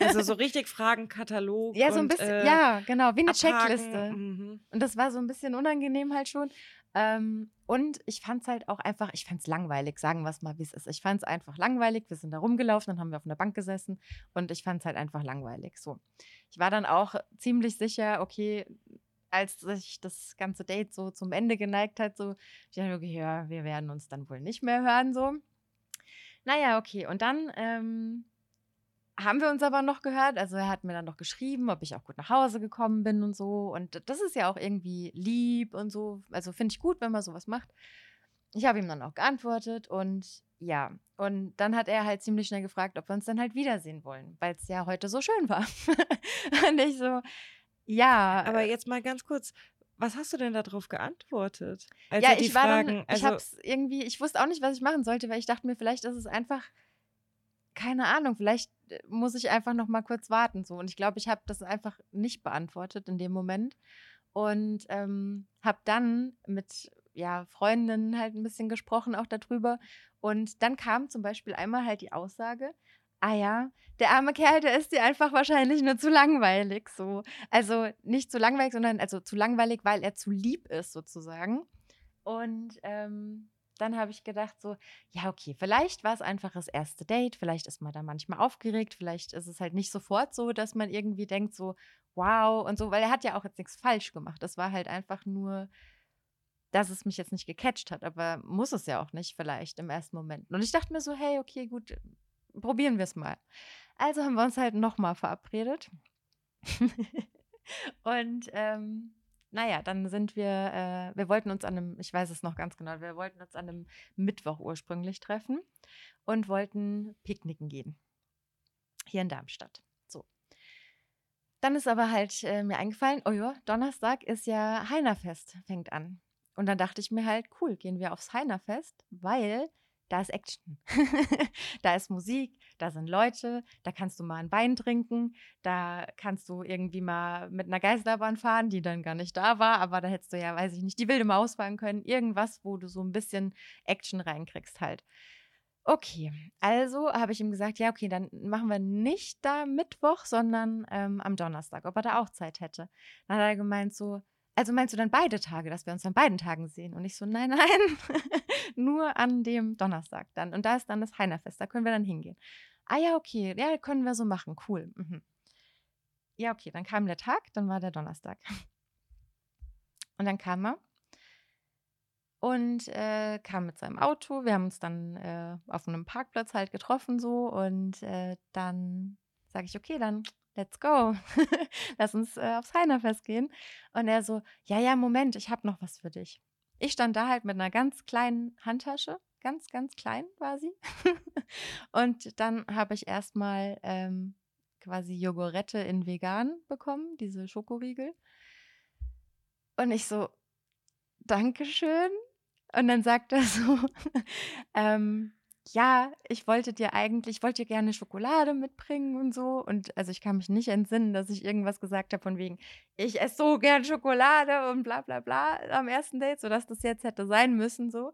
also so richtig Fragenkatalog. Ja, so ein und, bisschen, äh, ja, genau, wie eine abhaken. Checkliste. Mhm. Und das war so ein bisschen unangenehm halt schon. Ähm, und ich fand es halt auch einfach, ich fand es langweilig, sagen wir es mal, wie es ist. Ich fand es einfach langweilig. Wir sind da rumgelaufen, dann haben wir auf einer Bank gesessen und ich fand es halt einfach langweilig. So. Ich war dann auch ziemlich sicher, okay, als sich das ganze Date so zum Ende geneigt hat, so, ich dachte, okay, ja, wir werden uns dann wohl nicht mehr hören, so. Naja, okay, und dann ähm, haben wir uns aber noch gehört. Also er hat mir dann noch geschrieben, ob ich auch gut nach Hause gekommen bin und so. Und das ist ja auch irgendwie lieb und so. Also finde ich gut, wenn man sowas macht. Ich habe ihm dann auch geantwortet und ja. Und dann hat er halt ziemlich schnell gefragt, ob wir uns dann halt wiedersehen wollen, weil es ja heute so schön war. und ich so, ja. Aber jetzt mal ganz kurz, was hast du denn darauf geantwortet? Als ja, ich war Fragen, dann, also ich hab's irgendwie, ich wusste auch nicht, was ich machen sollte, weil ich dachte mir, vielleicht ist es einfach, keine Ahnung, vielleicht äh, muss ich einfach noch mal kurz warten so. Und ich glaube, ich habe das einfach nicht beantwortet in dem Moment und ähm, habe dann mit ja Freundinnen halt ein bisschen gesprochen auch darüber. Und dann kam zum Beispiel einmal halt die Aussage, ah ja, der arme Kerl, der ist dir einfach wahrscheinlich nur zu langweilig. So. Also nicht zu langweilig, sondern also zu langweilig, weil er zu lieb ist, sozusagen. Und ähm, dann habe ich gedacht, so, ja, okay, vielleicht war es einfach das erste Date, vielleicht ist man da manchmal aufgeregt, vielleicht ist es halt nicht sofort so, dass man irgendwie denkt, so, wow und so, weil er hat ja auch jetzt nichts falsch gemacht. Das war halt einfach nur, dass es mich jetzt nicht gecatcht hat, aber muss es ja auch nicht, vielleicht im ersten Moment. Und ich dachte mir so, hey, okay, gut, probieren wir es mal. Also haben wir uns halt nochmal verabredet. und ähm, naja, dann sind wir, äh, wir wollten uns an einem, ich weiß es noch ganz genau, wir wollten uns an einem Mittwoch ursprünglich treffen und wollten picknicken gehen. Hier in Darmstadt. So. Dann ist aber halt äh, mir eingefallen, oh ja, Donnerstag ist ja Heinerfest, fängt an. Und dann dachte ich mir halt, cool, gehen wir aufs Heinerfest, weil da ist Action. da ist Musik, da sind Leute, da kannst du mal ein Wein trinken, da kannst du irgendwie mal mit einer Geisterbahn fahren, die dann gar nicht da war, aber da hättest du ja, weiß ich nicht, die wilde Maus fahren können. Irgendwas, wo du so ein bisschen Action reinkriegst halt. Okay, also habe ich ihm gesagt, ja, okay, dann machen wir nicht da Mittwoch, sondern ähm, am Donnerstag, ob er da auch Zeit hätte. Dann hat er gemeint so, also meinst du dann beide Tage, dass wir uns an beiden Tagen sehen? Und ich so, nein, nein, nur an dem Donnerstag dann. Und da ist dann das Heinerfest, da können wir dann hingehen. Ah ja, okay, ja, können wir so machen, cool. Mhm. Ja, okay, dann kam der Tag, dann war der Donnerstag. Und dann kam er und äh, kam mit seinem Auto. Wir haben uns dann äh, auf einem Parkplatz halt getroffen so und äh, dann sage ich, okay, dann let's go. Lass uns äh, aufs Heinerfest gehen. Und er so, ja, ja, Moment, ich habe noch was für dich. Ich stand da halt mit einer ganz kleinen Handtasche, ganz, ganz klein quasi. und dann habe ich erstmal ähm, quasi Jogurette in vegan bekommen, diese Schokoriegel. Und ich so, Dankeschön. Und dann sagt er so, ähm, ja, ich wollte dir eigentlich, ich wollte dir gerne Schokolade mitbringen und so. Und also ich kann mich nicht entsinnen, dass ich irgendwas gesagt habe von wegen, ich esse so gern Schokolade und bla bla bla am ersten Date, sodass das jetzt hätte sein müssen so.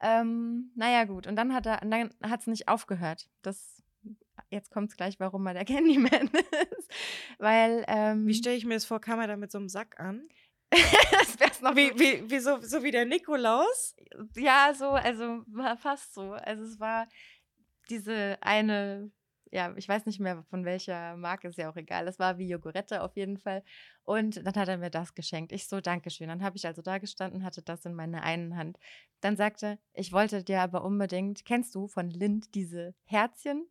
Ähm, naja, gut. Und dann hat er, dann hat es nicht aufgehört. Das, jetzt kommt es gleich, warum er der Candyman ist. Weil, ähm, Wie stelle ich mir das vor? Kam er da mit so einem Sack an? das wär's noch wie, wie, wie, so, so wie der Nikolaus? Ja, so, also fast so. Also es war diese eine, ja, ich weiß nicht mehr von welcher Marke, ist ja auch egal. Es war wie Jogurette auf jeden Fall. Und dann hat er mir das geschenkt. Ich so, Dankeschön. Dann habe ich also da gestanden, hatte das in meiner einen Hand. Dann sagte, ich wollte dir aber unbedingt, kennst du von Lind diese Herzchen,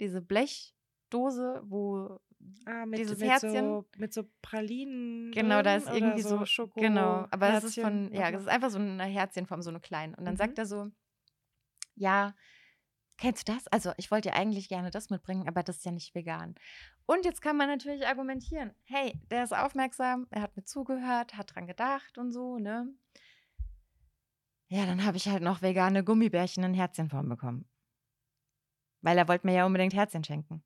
diese Blechdose, wo Ah, mit, dieses mit Herzchen. So, mit so Pralinen. Genau, da ist irgendwie so, Schoko genau, aber es ist von, ja, es ist einfach so ein Herzchenform, so eine kleine. Und dann mhm. sagt er so, ja, kennst du das? Also ich wollte ja eigentlich gerne das mitbringen, aber das ist ja nicht vegan. Und jetzt kann man natürlich argumentieren, hey, der ist aufmerksam, er hat mir zugehört, hat dran gedacht und so, ne? Ja, dann habe ich halt noch vegane Gummibärchen in Herzchenform bekommen. Weil er wollte mir ja unbedingt Herzchen schenken.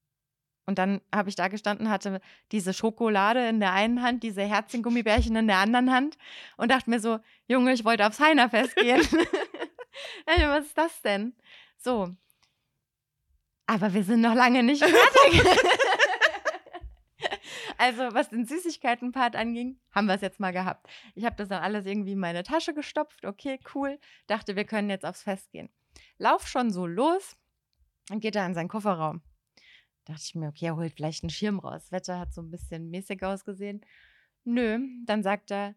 Und dann habe ich da gestanden, hatte diese Schokolade in der einen Hand, diese Herzchen-Gummibärchen in der anderen Hand und dachte mir so, Junge, ich wollte aufs Heinerfest gehen. Was ist das denn? So. Aber wir sind noch lange nicht fertig. also, was den Süßigkeiten-Part anging, haben wir es jetzt mal gehabt. Ich habe das dann alles irgendwie in meine Tasche gestopft. Okay, cool. Dachte, wir können jetzt aufs Fest gehen. Lauf schon so los und geht da in seinen Kofferraum dachte ich mir, okay, er holt vielleicht einen Schirm raus. Das Wetter hat so ein bisschen mäßig ausgesehen. Nö, dann sagt er,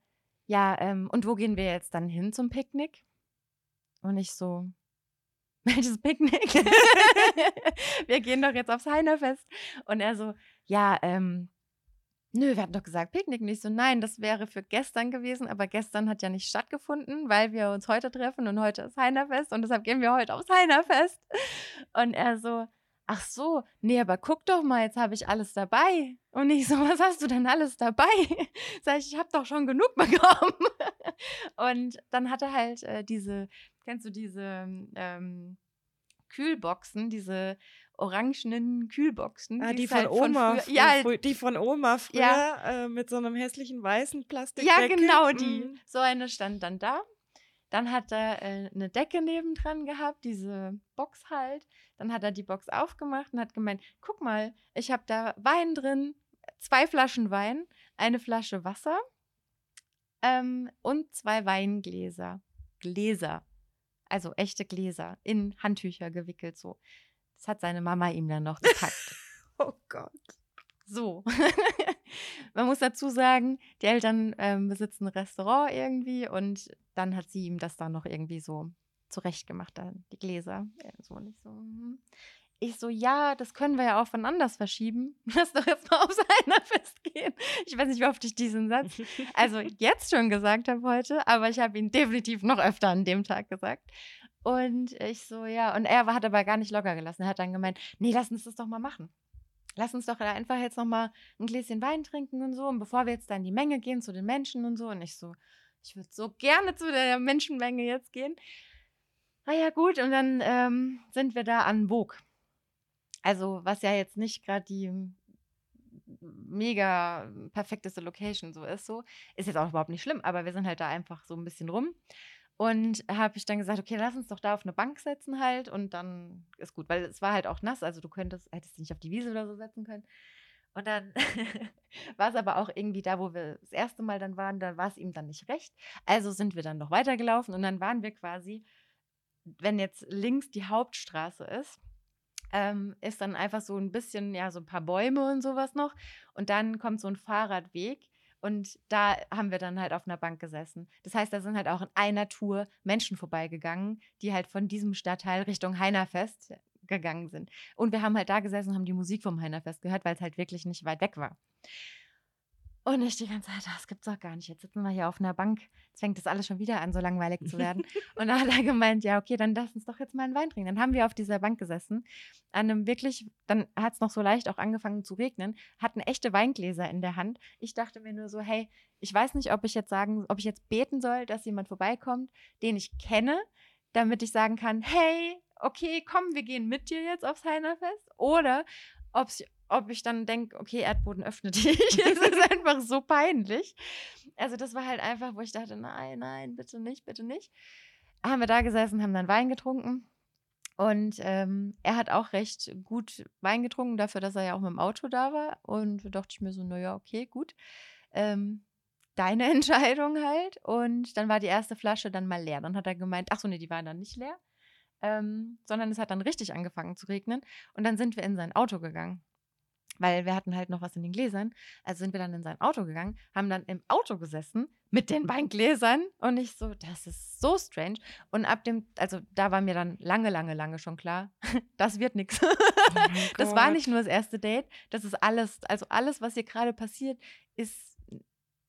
ja, ähm, und wo gehen wir jetzt dann hin zum Picknick? Und ich so, welches Picknick? wir gehen doch jetzt aufs Heinerfest. Und er so, ja, ähm, nö, wir hatten doch gesagt Picknick. Und ich so, nein, das wäre für gestern gewesen, aber gestern hat ja nicht stattgefunden, weil wir uns heute treffen und heute ist Heinerfest und deshalb gehen wir heute aufs Heinerfest. Und er so, ach so, nee, aber guck doch mal, jetzt habe ich alles dabei. Und ich so, was hast du denn alles dabei? Sag ich, ich habe doch schon genug bekommen. Und dann hat er halt äh, diese, kennst du diese ähm, Kühlboxen, diese orangenen Kühlboxen. Ah, die, die von halt Oma. Von ja, die von Oma früher ja. äh, mit so einem hässlichen weißen Plastik. Ja, genau die. Mhm. So eine stand dann da. Dann hat er äh, eine Decke nebendran gehabt, diese Box halt. Dann hat er die Box aufgemacht und hat gemeint, guck mal, ich habe da Wein drin, zwei Flaschen Wein, eine Flasche Wasser ähm, und zwei Weingläser. Gläser. Also echte Gläser in Handtücher gewickelt so. Das hat seine Mama ihm dann noch gepackt. oh Gott. So. Man muss dazu sagen, die Eltern ähm, besitzen ein Restaurant irgendwie und dann hat sie ihm das dann noch irgendwie so zurechtgemacht, dann die Gläser. So nicht so. Mhm. Ich so, ja, das können wir ja auch von anders verschieben. Lass doch jetzt mal aufs Heinerfest gehen. Ich weiß nicht, wie oft ich diesen Satz also jetzt schon gesagt habe heute, aber ich habe ihn definitiv noch öfter an dem Tag gesagt. Und ich so, ja, und er hat aber gar nicht locker gelassen. Er hat dann gemeint, nee, lass uns das doch mal machen. Lass uns doch einfach jetzt noch mal ein Gläschen Wein trinken und so. Und bevor wir jetzt dann die Menge gehen zu den Menschen und so. Und ich so, ich würde so gerne zu der Menschenmenge jetzt gehen. Ah ja, gut. Und dann ähm, sind wir da an Vogue. Also, was ja jetzt nicht gerade die mega perfekteste Location so ist, so. Ist jetzt auch überhaupt nicht schlimm, aber wir sind halt da einfach so ein bisschen rum. Und habe ich dann gesagt, okay, lass uns doch da auf eine Bank setzen halt und dann ist gut, weil es war halt auch nass, also du könntest, hättest dich nicht auf die Wiese oder so setzen können. Und dann war es aber auch irgendwie da, wo wir das erste Mal dann waren, da war es ihm dann nicht recht. Also sind wir dann noch weitergelaufen und dann waren wir quasi, wenn jetzt links die Hauptstraße ist, ähm, ist dann einfach so ein bisschen, ja, so ein paar Bäume und sowas noch. Und dann kommt so ein Fahrradweg. Und da haben wir dann halt auf einer Bank gesessen. Das heißt, da sind halt auch in einer Tour Menschen vorbeigegangen, die halt von diesem Stadtteil Richtung Heinerfest gegangen sind. Und wir haben halt da gesessen und haben die Musik vom Heinerfest gehört, weil es halt wirklich nicht weit weg war. Und ich die ganze Zeit, das gibt's doch gar nicht. Jetzt sitzen wir hier auf einer Bank. Jetzt fängt das alles schon wieder an, so langweilig zu werden. und dann hat er gemeint, ja, okay, dann lass uns doch jetzt mal einen Wein trinken. Dann haben wir auf dieser Bank gesessen. An einem wirklich, dann hat es noch so leicht auch angefangen zu regnen, hatten echte Weingläser in der Hand. Ich dachte mir nur so, hey, ich weiß nicht, ob ich jetzt sagen, ob ich jetzt beten soll, dass jemand vorbeikommt, den ich kenne, damit ich sagen kann, hey, okay, komm, wir gehen mit dir jetzt aufs Heinerfest. Oder ob ich dann denke, okay, Erdboden öffnet dich. Es ist einfach so peinlich. Also das war halt einfach, wo ich dachte, nein, nein, bitte nicht, bitte nicht. Haben wir da gesessen, haben dann Wein getrunken. Und ähm, er hat auch recht gut Wein getrunken, dafür, dass er ja auch mit dem Auto da war. Und da dachte ich mir so, naja, okay, gut. Ähm, deine Entscheidung halt. Und dann war die erste Flasche dann mal leer. Dann hat er gemeint, ach so, nee, die waren dann nicht leer. Ähm, sondern es hat dann richtig angefangen zu regnen. Und dann sind wir in sein Auto gegangen weil wir hatten halt noch was in den Gläsern. Also sind wir dann in sein Auto gegangen, haben dann im Auto gesessen mit den Weingläsern und ich so, das ist so strange. Und ab dem, also da war mir dann lange, lange, lange schon klar, das wird nichts. Oh das war nicht nur das erste Date, das ist alles, also alles, was hier gerade passiert, ist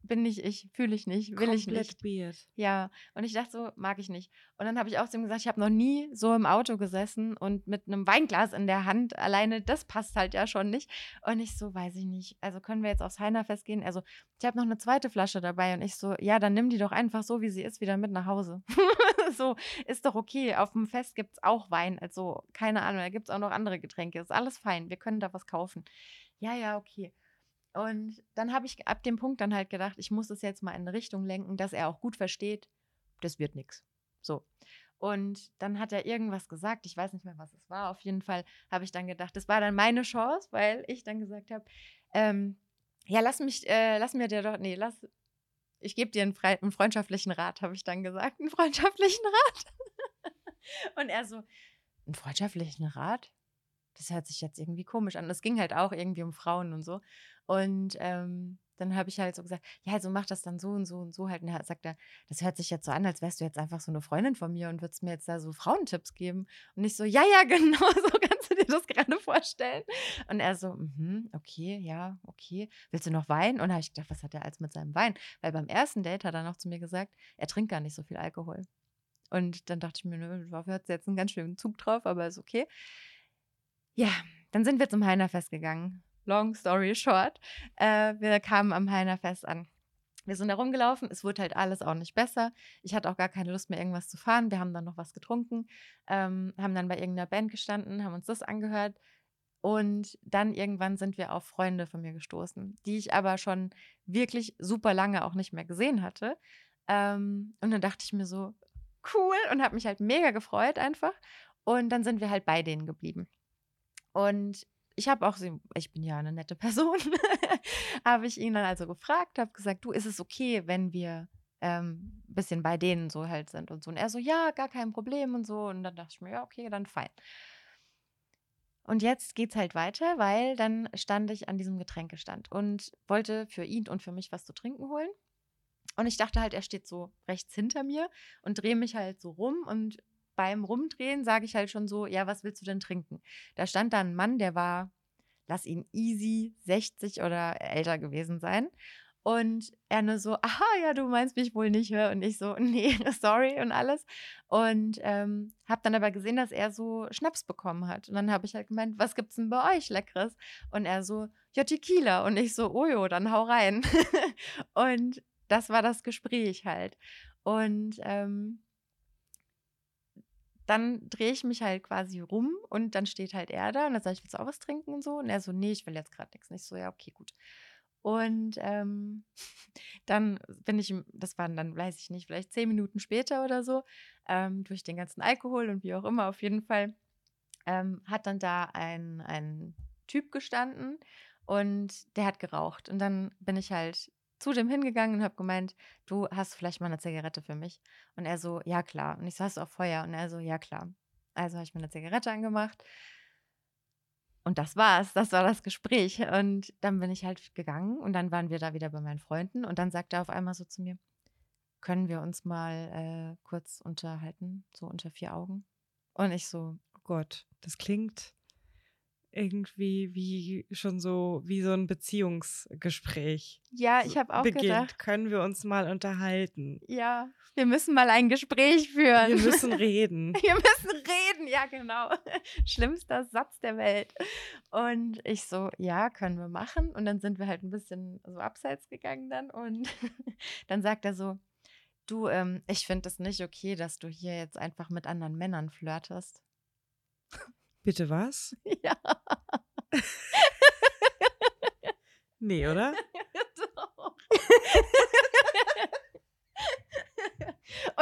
bin nicht ich, fühle ich nicht, will Komplett ich nicht. Weird. Ja, und ich dachte so, mag ich nicht. Und dann habe ich auch zu ihm gesagt, ich habe noch nie so im Auto gesessen und mit einem Weinglas in der Hand, alleine das passt halt ja schon nicht. Und ich so, weiß ich nicht. Also können wir jetzt aufs Heinerfest gehen? Also ich habe noch eine zweite Flasche dabei und ich so, ja, dann nimm die doch einfach so, wie sie ist, wieder mit nach Hause. so, ist doch okay. Auf dem Fest gibt es auch Wein, also keine Ahnung, da gibt es auch noch andere Getränke. Ist alles fein, wir können da was kaufen. Ja, ja, okay. Und dann habe ich ab dem Punkt dann halt gedacht, ich muss es jetzt mal in eine Richtung lenken, dass er auch gut versteht, das wird nichts. So. Und dann hat er irgendwas gesagt, ich weiß nicht mehr, was es war. Auf jeden Fall habe ich dann gedacht, das war dann meine Chance, weil ich dann gesagt habe, ähm, ja, lass mich, äh, lass mir der doch, nee, lass, ich gebe dir einen, einen, freundschaftlichen Rat, habe ich dann gesagt, einen freundschaftlichen Rat. Und er so, einen freundschaftlichen Rat? Das hört sich jetzt irgendwie komisch an. Es ging halt auch irgendwie um Frauen und so. Und ähm, dann habe ich halt so gesagt, ja, also mach das dann so und so und so halt. Und er sagt er, das hört sich jetzt so an, als wärst du jetzt einfach so eine Freundin von mir und würdest mir jetzt da so Frauentipps geben. Und ich so, ja, ja, genau, so kannst du dir das gerade vorstellen. Und er so, mm okay, ja, okay. Willst du noch Wein? Und habe ich gedacht, was hat er als mit seinem Wein? Weil beim ersten Date hat er noch zu mir gesagt, er trinkt gar nicht so viel Alkohol. Und dann dachte ich mir, nö, dafür hat sie jetzt einen ganz schönen Zug drauf, aber ist okay. Ja, dann sind wir zum Heinerfest gegangen long story short, äh, wir kamen am Heinerfest an. Wir sind da rumgelaufen, es wurde halt alles auch nicht besser. Ich hatte auch gar keine Lust mehr, irgendwas zu fahren. Wir haben dann noch was getrunken, ähm, haben dann bei irgendeiner Band gestanden, haben uns das angehört. Und dann irgendwann sind wir auf Freunde von mir gestoßen, die ich aber schon wirklich super lange auch nicht mehr gesehen hatte. Ähm, und dann dachte ich mir so, cool und habe mich halt mega gefreut einfach. Und dann sind wir halt bei denen geblieben. Und ich habe auch, ich bin ja eine nette Person, habe ich ihn dann also gefragt, habe gesagt, du, ist es okay, wenn wir ähm, bisschen bei denen so halt sind und so. Und er so, ja, gar kein Problem und so. Und dann dachte ich mir, ja, okay, dann fein. Und jetzt geht es halt weiter, weil dann stand ich an diesem Getränkestand und wollte für ihn und für mich was zu trinken holen. Und ich dachte halt, er steht so rechts hinter mir und drehe mich halt so rum. Und beim Rumdrehen sage ich halt schon so, ja, was willst du denn trinken? Da stand da ein Mann, der war, lass ihn easy 60 oder älter gewesen sein. Und er nur so, aha, ja, du meinst mich wohl nicht, hör. Und ich so, nee, sorry und alles. Und ähm, habe dann aber gesehen, dass er so Schnaps bekommen hat. Und dann habe ich halt gemeint, was gibt's denn bei euch Leckeres? Und er so, ja, Tequila. Und ich so, oh jo, dann hau rein. und das war das Gespräch halt. Und ähm, dann drehe ich mich halt quasi rum und dann steht halt er da und dann sage ich, willst du auch was trinken und so? Und er so, nee, ich will jetzt gerade nichts. Nicht so, ja, okay, gut. Und ähm, dann bin ich, das waren dann, weiß ich nicht, vielleicht zehn Minuten später oder so, ähm, durch den ganzen Alkohol und wie auch immer, auf jeden Fall, ähm, hat dann da ein, ein Typ gestanden und der hat geraucht. Und dann bin ich halt zu dem hingegangen und habe gemeint, du hast vielleicht mal eine Zigarette für mich. Und er so, ja klar. Und ich so, hast du auch Feuer? Und er so, ja klar. Also habe ich mir eine Zigarette angemacht und das war's, das war das Gespräch. Und dann bin ich halt gegangen und dann waren wir da wieder bei meinen Freunden und dann sagt er auf einmal so zu mir, können wir uns mal äh, kurz unterhalten, so unter vier Augen? Und ich so, oh Gott, das klingt irgendwie wie schon so wie so ein Beziehungsgespräch. Ja, ich habe auch beginnt. gedacht. Können wir uns mal unterhalten? Ja, wir müssen mal ein Gespräch führen. Wir müssen reden. wir müssen reden, ja genau. Schlimmster Satz der Welt. Und ich so, ja, können wir machen. Und dann sind wir halt ein bisschen so abseits gegangen dann. Und dann sagt er so, du, ähm, ich finde es nicht okay, dass du hier jetzt einfach mit anderen Männern flirtest. Bitte was? Ja. nee, oder? Doch.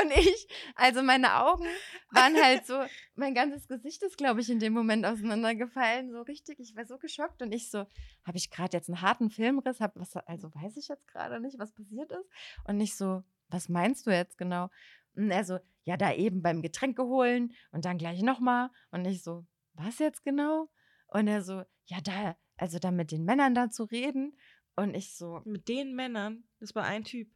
Und ich, also meine Augen waren halt so, mein ganzes Gesicht ist, glaube ich, in dem Moment auseinandergefallen, so richtig. Ich war so geschockt und ich so, habe ich gerade jetzt einen harten Filmriss? Hab was, also weiß ich jetzt gerade nicht, was passiert ist? Und ich so, was meinst du jetzt genau? Und er so, ja, da eben beim Getränke holen und dann gleich nochmal. Und ich so, was jetzt genau? Und er so, ja, da, also da mit den Männern da zu reden. Und ich so. Mit den Männern? Das war ein Typ.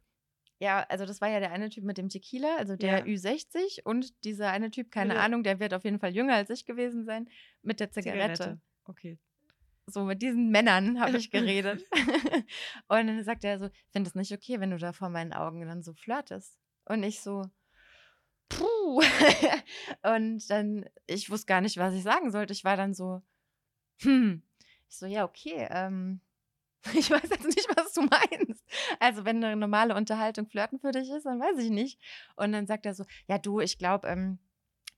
Ja, also das war ja der eine Typ mit dem Tequila, also der ja. Ü60 und dieser eine Typ, keine ja. Ahnung, der wird auf jeden Fall jünger als ich gewesen sein, mit der Zigarette. Zigarette. Okay. So mit diesen Männern habe ich geredet. und dann sagt er so, ich finde es nicht okay, wenn du da vor meinen Augen dann so flirtest. Und ich so, puh. und dann, ich wusste gar nicht, was ich sagen sollte. Ich war dann so, hm. Ich so, ja, okay, ähm, ich weiß jetzt nicht, was du meinst. Also, wenn eine normale Unterhaltung Flirten für dich ist, dann weiß ich nicht. Und dann sagt er so, ja, du, ich glaube, ähm,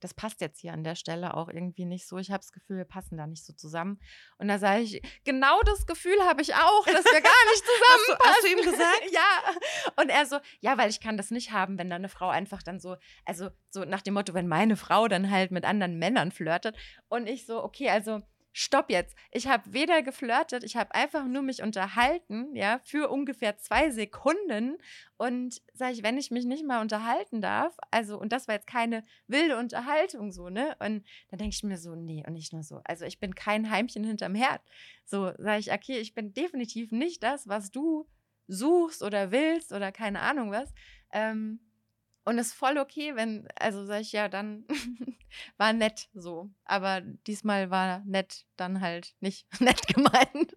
das passt jetzt hier an der Stelle auch irgendwie nicht so. Ich habe das Gefühl, wir passen da nicht so zusammen. Und da sage ich, genau das Gefühl habe ich auch, dass wir gar nicht zusammenpassen. hast, du, hast du ihm gesagt? ja. Und er so, ja, weil ich kann das nicht haben, wenn da eine Frau einfach dann so, also so nach dem Motto, wenn meine Frau dann halt mit anderen Männern flirtet. Und ich so, okay, also stopp jetzt. Ich habe weder geflirtet, ich habe einfach nur mich unterhalten, ja, für ungefähr zwei Sekunden. Und sage ich, wenn ich mich nicht mal unterhalten darf, also, und das war jetzt keine wilde Unterhaltung so, ne? Und dann denke ich mir so, nee, und nicht nur so. Also, ich bin kein Heimchen hinterm Herd. So, sage ich, okay, ich bin definitiv nicht das, was du suchst oder willst oder keine Ahnung was. Ähm, und ist voll okay, wenn, also sag ich ja, dann war nett so. Aber diesmal war nett dann halt nicht nett gemeint.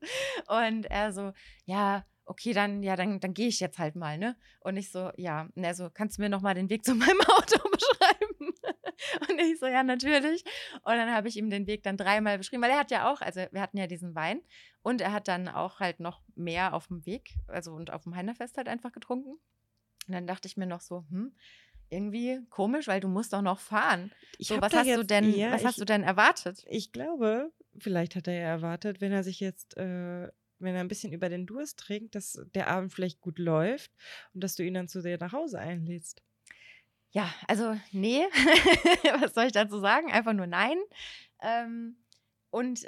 Und er so, ja, okay, dann, ja, dann, dann gehe ich jetzt halt mal, ne? Und ich so, ja, und er so, kannst du mir nochmal den Weg zu meinem Auto beschreiben? Und ich so, ja, natürlich. Und dann habe ich ihm den Weg dann dreimal beschrieben, weil er hat ja auch, also wir hatten ja diesen Wein und er hat dann auch halt noch mehr auf dem Weg, also und auf dem Heinerfest halt einfach getrunken. Und dann dachte ich mir noch so, hm, irgendwie komisch, weil du musst doch noch fahren. Ich so, was hast jetzt, du denn, ja, was ich, hast du denn erwartet? Ich glaube, vielleicht hat er ja erwartet, wenn er sich jetzt, äh, wenn er ein bisschen über den Durst trinkt, dass der Abend vielleicht gut läuft und dass du ihn dann zu dir nach Hause einlädst. Ja, also nee, was soll ich dazu sagen? Einfach nur nein. Ähm, und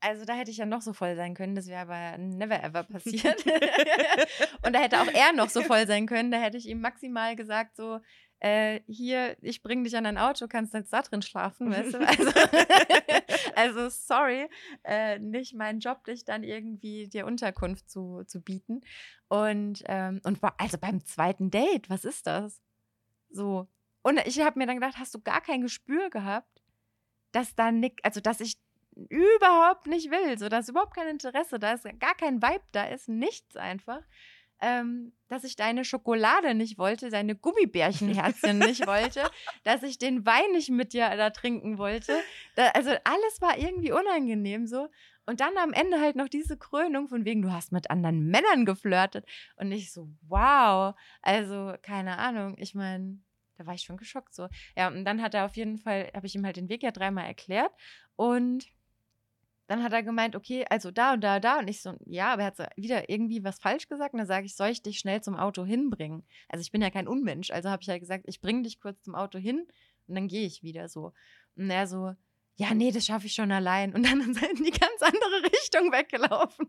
also da hätte ich ja noch so voll sein können, das wäre aber never ever passiert. und da hätte auch er noch so voll sein können, da hätte ich ihm maximal gesagt, so, äh, hier, ich bringe dich an dein Auto, kannst jetzt da drin schlafen, weißt du? Also, also sorry, äh, nicht mein Job, dich dann irgendwie dir Unterkunft zu, zu bieten. Und, ähm, und also beim zweiten Date, was ist das? So. Und ich habe mir dann gedacht, hast du gar kein Gespür gehabt, dass da nick, also dass ich überhaupt nicht will, so dass überhaupt kein Interesse da ist, gar kein Vibe da ist, nichts einfach. Ähm, dass ich deine Schokolade nicht wollte, deine Gummibärchenherzchen nicht wollte, dass ich den Wein nicht mit dir da trinken wollte. Da, also alles war irgendwie unangenehm so. Und dann am Ende halt noch diese Krönung von wegen, du hast mit anderen Männern geflirtet. Und ich so, wow. Also, keine Ahnung. Ich meine, da war ich schon geschockt so. Ja, und dann hat er auf jeden Fall, habe ich ihm halt den Weg ja dreimal erklärt. Und dann hat er gemeint, okay, also da und da, da. Und ich so, ja, aber er hat wieder irgendwie was falsch gesagt. Und dann sage ich, soll ich dich schnell zum Auto hinbringen? Also ich bin ja kein Unmensch. Also habe ich halt gesagt, ich bringe dich kurz zum Auto hin und dann gehe ich wieder so. Und er so, ja, nee, das schaffe ich schon allein. Und dann sind die ganz andere Richtung weggelaufen.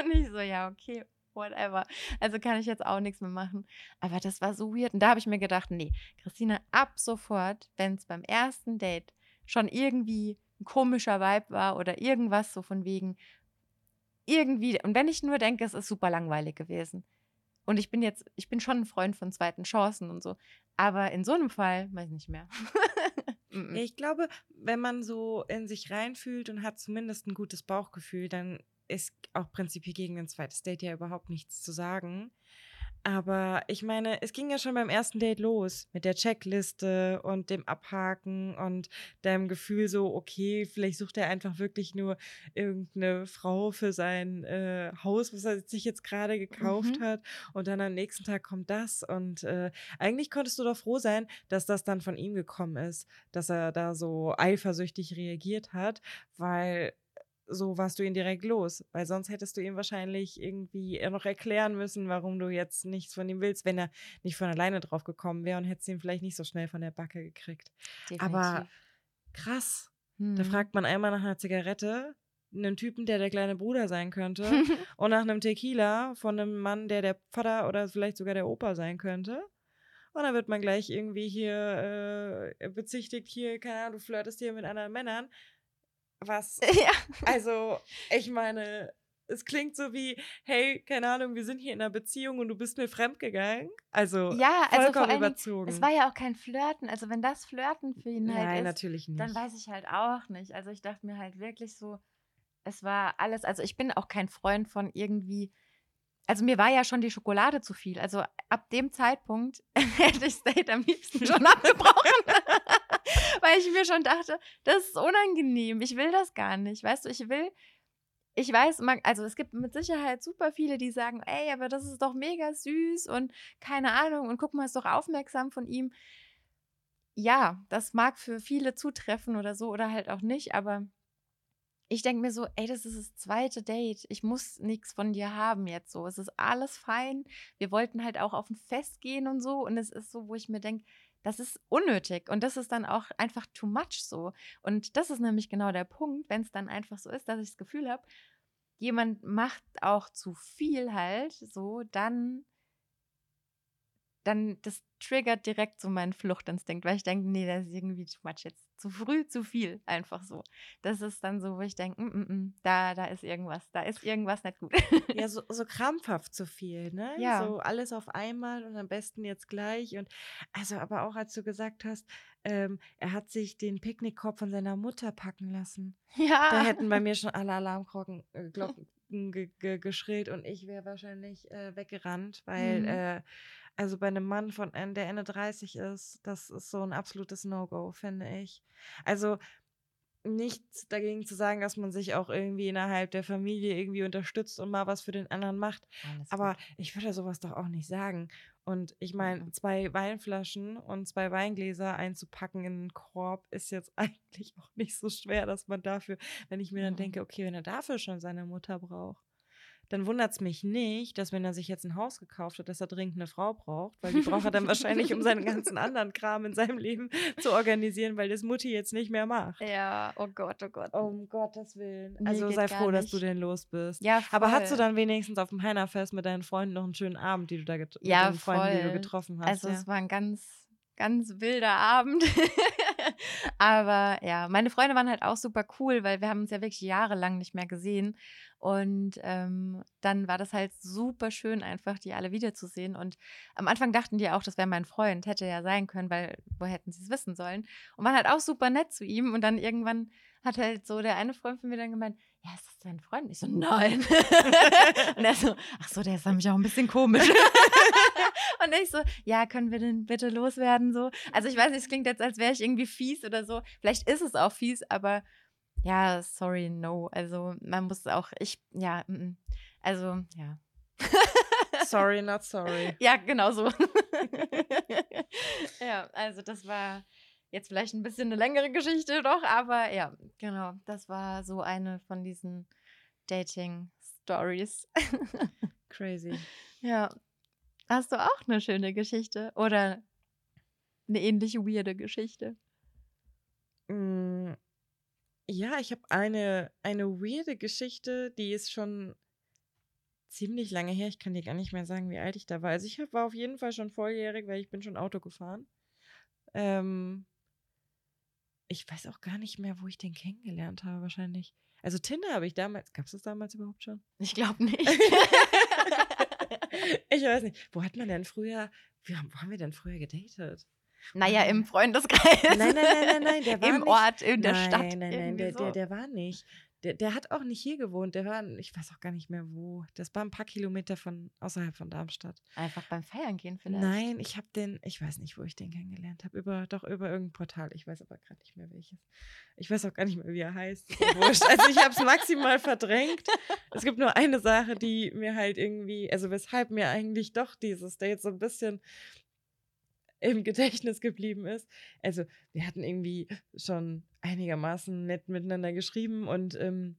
Und ich so, ja, okay, whatever. Also kann ich jetzt auch nichts mehr machen. Aber das war so weird. Und da habe ich mir gedacht, nee, Christine, ab sofort, wenn es beim ersten Date schon irgendwie ein komischer Vibe war oder irgendwas so von wegen irgendwie. Und wenn ich nur denke, es ist super langweilig gewesen. Und ich bin jetzt, ich bin schon ein Freund von zweiten Chancen und so. Aber in so einem Fall weiß ich nicht mehr. ich glaube, wenn man so in sich reinfühlt und hat zumindest ein gutes Bauchgefühl, dann ist auch prinzipiell gegen ein zweites Date ja überhaupt nichts zu sagen. Aber ich meine, es ging ja schon beim ersten Date los mit der Checkliste und dem Abhaken und deinem Gefühl so, okay, vielleicht sucht er einfach wirklich nur irgendeine Frau für sein äh, Haus, was er sich jetzt gerade gekauft mhm. hat. Und dann am nächsten Tag kommt das. Und äh, eigentlich konntest du doch froh sein, dass das dann von ihm gekommen ist, dass er da so eifersüchtig reagiert hat, weil so warst du ihn direkt los, weil sonst hättest du ihm wahrscheinlich irgendwie noch erklären müssen, warum du jetzt nichts von ihm willst, wenn er nicht von alleine drauf gekommen wäre und hättest ihn vielleicht nicht so schnell von der Backe gekriegt. Definitiv. Aber krass. Hm. Da fragt man einmal nach einer Zigarette, einen Typen, der der kleine Bruder sein könnte, und nach einem Tequila von einem Mann, der der Vater oder vielleicht sogar der Opa sein könnte. Und dann wird man gleich irgendwie hier äh, bezichtigt, hier, keine Ahnung, du flirtest hier mit anderen Männern was. Ja. Also, ich meine, es klingt so wie, hey, keine Ahnung, wir sind hier in einer Beziehung und du bist mir fremdgegangen. Also, ja, also vollkommen überzogen. Dingen, es war ja auch kein Flirten. Also, wenn das Flirten für ihn halt Nein, ist, natürlich nicht. dann weiß ich halt auch nicht. Also, ich dachte mir halt wirklich so, es war alles, also ich bin auch kein Freund von irgendwie, also mir war ja schon die Schokolade zu viel. Also ab dem Zeitpunkt hätte ich State am liebsten schon abgebrochen. Weil ich mir schon dachte, das ist unangenehm. Ich will das gar nicht. Weißt du, ich will, ich weiß, man, also es gibt mit Sicherheit super viele, die sagen, ey, aber das ist doch mega süß und keine Ahnung und guck mal, ist doch aufmerksam von ihm. Ja, das mag für viele zutreffen oder so oder halt auch nicht, aber ich denke mir so, ey, das ist das zweite Date. Ich muss nichts von dir haben jetzt so. Es ist alles fein. Wir wollten halt auch auf ein Fest gehen und so. Und es ist so, wo ich mir denke, das ist unnötig und das ist dann auch einfach too much so. Und das ist nämlich genau der Punkt, wenn es dann einfach so ist, dass ich das Gefühl habe, jemand macht auch zu viel halt so, dann dann das triggert direkt so meinen Fluchtinstinkt, weil ich denke, nee, das ist irgendwie too much jetzt. Zu früh, zu viel, einfach so. Das ist dann so, wo ich denke, mm, mm, mm, da, da ist irgendwas, da ist irgendwas nicht gut. Ja, so, so krampfhaft zu viel, ne? Ja. So alles auf einmal und am besten jetzt gleich. Und also, aber auch als du gesagt hast, ähm, er hat sich den Picknickkorb von seiner Mutter packen lassen. Ja. Da hätten bei mir schon alle Alarmglocken äh, ge ge geschrillt und ich wäre wahrscheinlich äh, weggerannt, weil mhm. äh, also bei einem Mann, von, äh, der Ende 30 ist, das ist so ein absolutes No-Go, finde ich. Also nichts dagegen zu sagen, dass man sich auch irgendwie innerhalb der Familie irgendwie unterstützt und mal was für den anderen macht. Alles Aber gut. ich würde sowas doch auch nicht sagen. Und ich meine, mhm. zwei Weinflaschen und zwei Weingläser einzupacken in einen Korb ist jetzt eigentlich auch nicht so schwer, dass man dafür, wenn ich mir dann denke, okay, wenn er dafür schon seine Mutter braucht, dann wundert es mich nicht, dass wenn er sich jetzt ein Haus gekauft hat, dass er dringend eine Frau braucht, weil die braucht er dann wahrscheinlich, um seinen ganzen anderen Kram in seinem Leben zu organisieren, weil das Mutti jetzt nicht mehr macht. Ja, oh Gott, oh Gott. Um Gottes Willen. Nee, Also sei froh, dass du nicht. den los bist. Ja, voll. Aber hast du dann wenigstens auf dem Heinerfest mit deinen Freunden noch einen schönen Abend, die du da get Ja, mit den Freunden, die du getroffen hast? Also ja? es war ein ganz, ganz wilder Abend. Aber ja, meine Freunde waren halt auch super cool, weil wir haben uns ja wirklich jahrelang nicht mehr gesehen. Und ähm, dann war das halt super schön, einfach die alle wiederzusehen. Und am Anfang dachten die auch, das wäre mein Freund. Hätte ja sein können, weil wo hätten sie es wissen sollen? Und waren halt auch super nett zu ihm. Und dann irgendwann hat halt so der eine Freund von mir dann gemeint, ja, ist das dein Freund? Ich so, nein. und er so, ach so, der ist nämlich auch ein bisschen komisch. und ich so, ja, können wir den bitte loswerden? So. Also ich weiß nicht, es klingt jetzt, als wäre ich irgendwie fies oder so. Vielleicht ist es auch fies, aber ja, sorry, no. Also man muss auch, ich, ja, also ja. sorry, not sorry. Ja, genau so. ja, also das war jetzt vielleicht ein bisschen eine längere Geschichte doch, aber ja, genau, das war so eine von diesen Dating-Stories. Crazy. ja. Hast du auch eine schöne Geschichte oder eine ähnlich weirde Geschichte? Mm, Ja, ich habe eine, eine weirde Geschichte, die ist schon ziemlich lange her. Ich kann dir gar nicht mehr sagen, wie alt ich da war. Also ich war auf jeden Fall schon volljährig, weil ich bin schon Auto gefahren. Ähm, ich weiß auch gar nicht mehr, wo ich den kennengelernt habe, wahrscheinlich. Also Tinder habe ich damals, gab es das damals überhaupt schon? Ich glaube nicht. ich weiß nicht. Wo hat man denn früher, wie haben, wo haben wir denn früher gedatet? naja, im Freundeskreis. Nein, nein, nein, nein, nein, der war Im nicht, Ort, in der nein, Stadt. Nein, nein, irgendwie der, so. der, der war nicht. Der, der hat auch nicht hier gewohnt. Der war, ich weiß auch gar nicht mehr wo. Das war ein paar Kilometer von außerhalb von Darmstadt. Einfach beim Feiern gehen vielleicht. Nein, ich habe den, ich weiß nicht, wo ich den kennengelernt habe. Über, doch über irgendein Portal. Ich weiß aber gerade nicht mehr welches. Ich weiß auch gar nicht mehr, wie er heißt. Wurscht. also ich habe es maximal verdrängt. Es gibt nur eine Sache, die mir halt irgendwie, also weshalb mir eigentlich doch dieses Date so ein bisschen im Gedächtnis geblieben ist. Also wir hatten irgendwie schon einigermaßen nett miteinander geschrieben und ähm,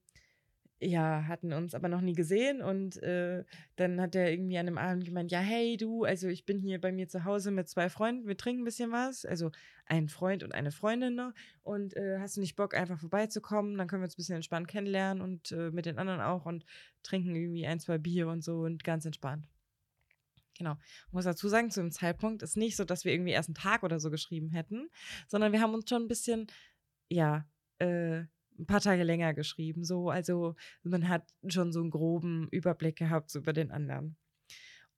ja, hatten uns aber noch nie gesehen und äh, dann hat er irgendwie an einem Abend gemeint, ja, hey du, also ich bin hier bei mir zu Hause mit zwei Freunden, wir trinken ein bisschen was, also ein Freund und eine Freundin noch und äh, hast du nicht Bock, einfach vorbeizukommen, dann können wir uns ein bisschen entspannt kennenlernen und äh, mit den anderen auch und trinken irgendwie ein, zwei Bier und so und ganz entspannt. Genau. Ich muss dazu sagen, zu dem Zeitpunkt ist nicht so, dass wir irgendwie erst einen Tag oder so geschrieben hätten, sondern wir haben uns schon ein bisschen, ja, äh, ein paar Tage länger geschrieben. So, also man hat schon so einen groben Überblick gehabt so über den anderen.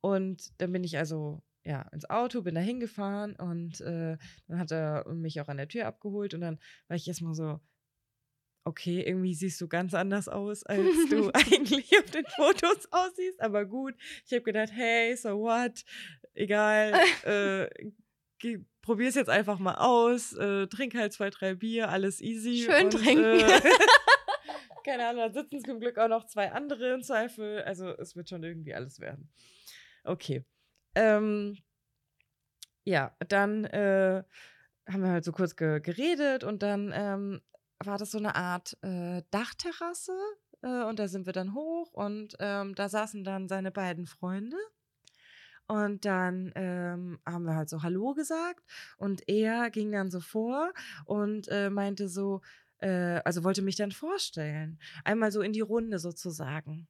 Und dann bin ich also ja ins Auto, bin da hingefahren und äh, dann hat er mich auch an der Tür abgeholt und dann war ich erstmal so, okay, irgendwie siehst du ganz anders aus, als du eigentlich auf den Fotos aussiehst, aber gut. Ich habe gedacht, hey, so what? Egal, äh, probier's jetzt einfach mal aus, äh, trink halt zwei, drei Bier, alles easy. Schön und, trinken. Äh, keine Ahnung, da sitzen zum Glück auch noch zwei andere im Zweifel. Also es wird schon irgendwie alles werden. Okay. Ähm, ja, dann äh, haben wir halt so kurz ge geredet und dann ähm, war das so eine Art äh, Dachterrasse äh, und da sind wir dann hoch und ähm, da saßen dann seine beiden Freunde. Und dann ähm, haben wir halt so Hallo gesagt und er ging dann so vor und äh, meinte so, äh, also wollte mich dann vorstellen. Einmal so in die Runde sozusagen.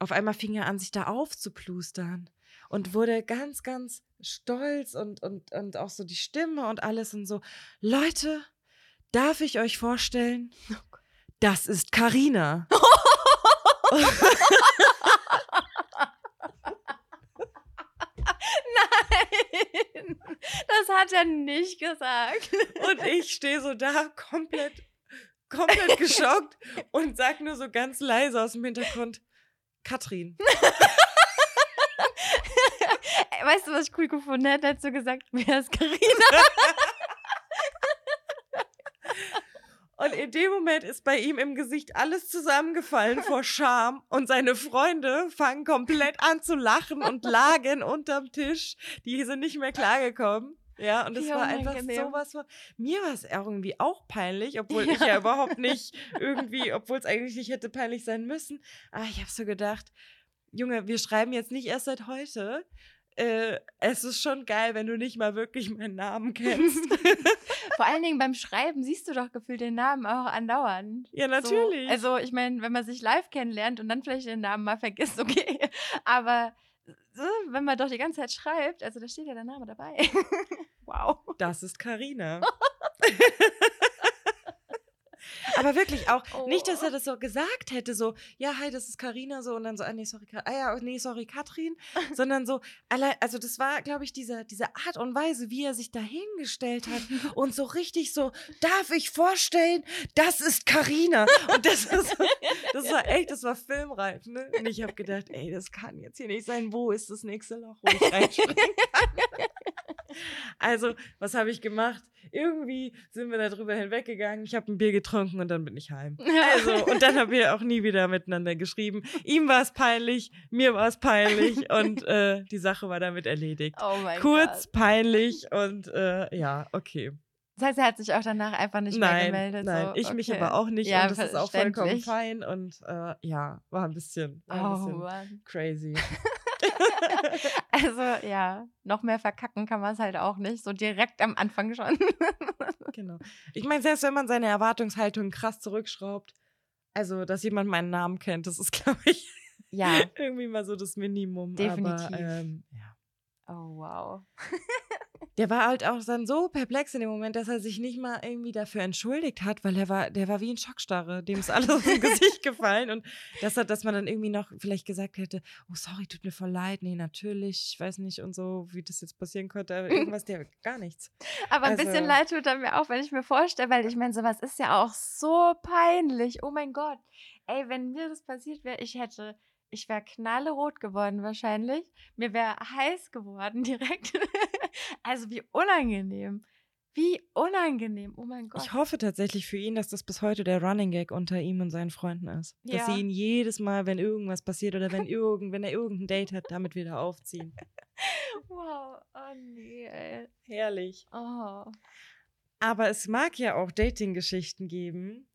Auf einmal fing er an, sich da aufzuplustern und wurde ganz, ganz stolz und, und, und auch so die Stimme und alles und so. Leute, darf ich euch vorstellen? Das ist Karina. Nein, das hat er nicht gesagt. Und ich stehe so da komplett, komplett geschockt und sag nur so ganz leise aus dem Hintergrund, Katrin. Weißt du, was ich cool gefunden hätte? Hättest du gesagt, wer ist Karina? Und in dem Moment ist bei ihm im Gesicht alles zusammengefallen vor Scham und seine Freunde fangen komplett an zu lachen und lagen unterm Tisch. Die sind nicht mehr klargekommen. Ja, und es war einfach unangenehm. sowas von. Mir war es irgendwie auch peinlich, obwohl ich ja überhaupt nicht irgendwie, obwohl es eigentlich nicht hätte peinlich sein müssen. Aber ich habe so gedacht, Junge, wir schreiben jetzt nicht erst seit heute. Äh, es ist schon geil, wenn du nicht mal wirklich meinen Namen kennst. Vor allen Dingen beim Schreiben siehst du doch gefühlt den Namen auch andauernd. ja, natürlich. So, also ich meine, wenn man sich live kennenlernt und dann vielleicht den Namen mal vergisst, okay. Aber so, wenn man doch die ganze Zeit schreibt, also da steht ja der Name dabei. wow. das ist Karina. Aber wirklich auch, nicht, dass er Oh. das so gesagt hätte, so, ja, hi, das ist Karina, so, und dann so, ah, nee, sorry, Ka ah, ja, nee, sorry, Katrin, sondern so, also das war, glaube ich, diese, diese Art und Weise, wie er sich dahingestellt hat und so richtig so, darf ich vorstellen, das ist Karina. Und das, ist, das war echt, das war filmreif, ne? Und ich habe gedacht, ey, das kann jetzt hier nicht sein, wo ist das nächste Loch, wo ich reinspringen kann? Also, was habe ich gemacht? Irgendwie sind wir darüber hinweggegangen. Ich habe ein Bier getrunken und dann bin ich heim. Also, und dann haben wir auch nie wieder miteinander geschrieben. Ihm war es peinlich, mir war es peinlich und äh, die Sache war damit erledigt. Oh mein Kurz, Gott. peinlich und äh, ja, okay. Das heißt, er hat sich auch danach einfach nicht mehr Nein, gemeldet. nein, so. ich mich okay. aber auch nicht Ja, und das ist auch vollkommen fein und äh, ja, war ein bisschen, war ein Oh bisschen crazy. Also ja, noch mehr verkacken kann man es halt auch nicht. So direkt am Anfang schon. Genau. Ich meine, selbst wenn man seine Erwartungshaltung krass zurückschraubt, also, dass jemand meinen Namen kennt, das ist, glaube ich, ja. irgendwie mal so das Minimum. Definitiv. Aber, ähm, ja. Oh wow. Der war halt auch dann so perplex in dem Moment, dass er sich nicht mal irgendwie dafür entschuldigt hat, weil er war, der war wie ein Schockstarre, dem ist alles aus dem Gesicht gefallen und dass, er, dass man dann irgendwie noch vielleicht gesagt hätte, oh sorry, tut mir voll leid, nee, natürlich, ich weiß nicht und so, wie das jetzt passieren könnte, aber irgendwas, der gar nichts. Aber ein Also- bisschen leid tut er mir auch, wenn ich mir vorstelle, weil ich meine, sowas ist ja auch so peinlich. Oh mein Gott. Ey, wenn mir das passiert wäre, ich hätte, ich wäre knallerot geworden wahrscheinlich. Mir wäre heiß geworden direkt. Also wie unangenehm. Wie unangenehm. Oh mein Gott. Ich hoffe tatsächlich für ihn, dass das bis heute der Running Gag unter ihm und seinen Freunden ist. Dass Ja. sie ihn jedes Mal, wenn irgendwas passiert oder wenn, irgend, wenn er irgendein Date hat, damit wieder aufziehen. wow. Oh nee, ey. Herrlich. Oh. Aber es mag ja auch Dating-Geschichten geben,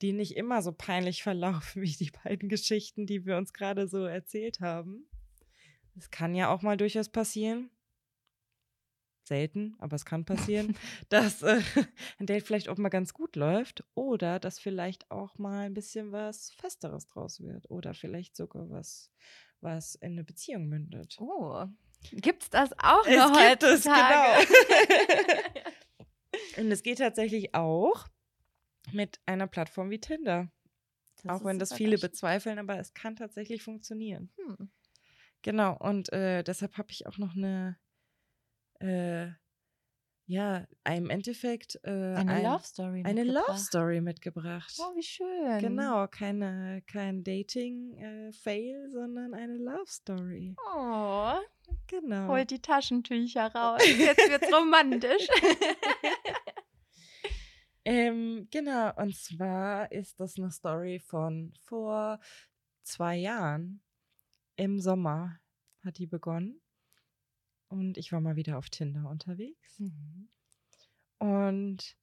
die nicht immer so peinlich verlaufen wie die beiden Geschichten, die wir uns gerade so erzählt haben. Es kann ja auch mal durchaus passieren. Selten, aber es kann passieren, dass äh, ein Date vielleicht auch mal ganz gut läuft oder dass vielleicht auch mal ein bisschen was Festeres draus wird oder vielleicht sogar was, was in eine Beziehung mündet. Oh. Gibt's das auch Es noch gibt es, heutzutage? Und es geht tatsächlich auch mit einer Plattform wie Tinder. Das auch wenn das viele krass. bezweifeln, aber es kann tatsächlich funktionieren. Hm. Genau, und äh, deshalb habe ich auch noch eine, äh, ja, im Endeffekt äh, Eine ein, Love Story. eine Love mitgebracht. Story mitgebracht. Oh, wie schön. Genau, keine, kein Dating-Fail, sondern eine Love Story. Oh, Genau. holt die Taschentücher raus. Jetzt wird's romantisch. Ähm, genau, und zwar ist das eine Story von vor zwei Jahren. Im Sommer hat die begonnen. Und ich war mal wieder auf Tinder unterwegs Mhm. und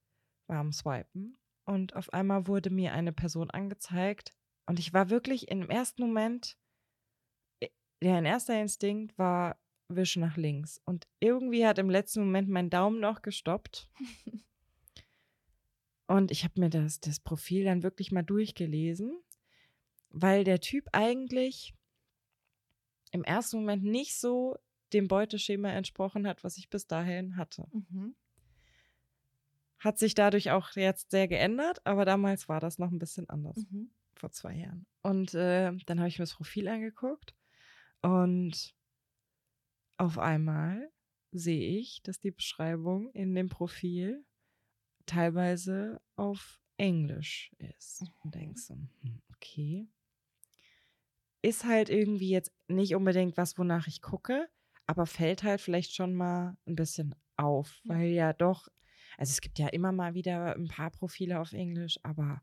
war am Swipen. Und auf einmal wurde mir eine Person angezeigt. Und ich war wirklich im ersten Moment, ja, ein erster Instinkt war Wisch nach links. Und irgendwie hat im letzten Moment mein Daumen noch gestoppt. Und ich habe mir das, das Profil dann wirklich mal durchgelesen, weil der Typ eigentlich im ersten Moment nicht so dem Beuteschema entsprochen hat, was ich bis dahin hatte. Mhm. Hat sich dadurch auch jetzt sehr geändert, aber damals war das noch ein bisschen anders, Mhm. vor zwei Jahren. Und äh, dann habe ich mir das Profil angeguckt und auf einmal sehe ich, dass die Beschreibung in dem Profil teilweise auf Englisch ist. Und denkst so, hm, okay. Ist halt irgendwie jetzt nicht unbedingt was, wonach ich gucke, aber fällt halt vielleicht schon mal ein bisschen auf, weil ja doch, also es gibt ja immer mal wieder ein paar Profile auf Englisch, aber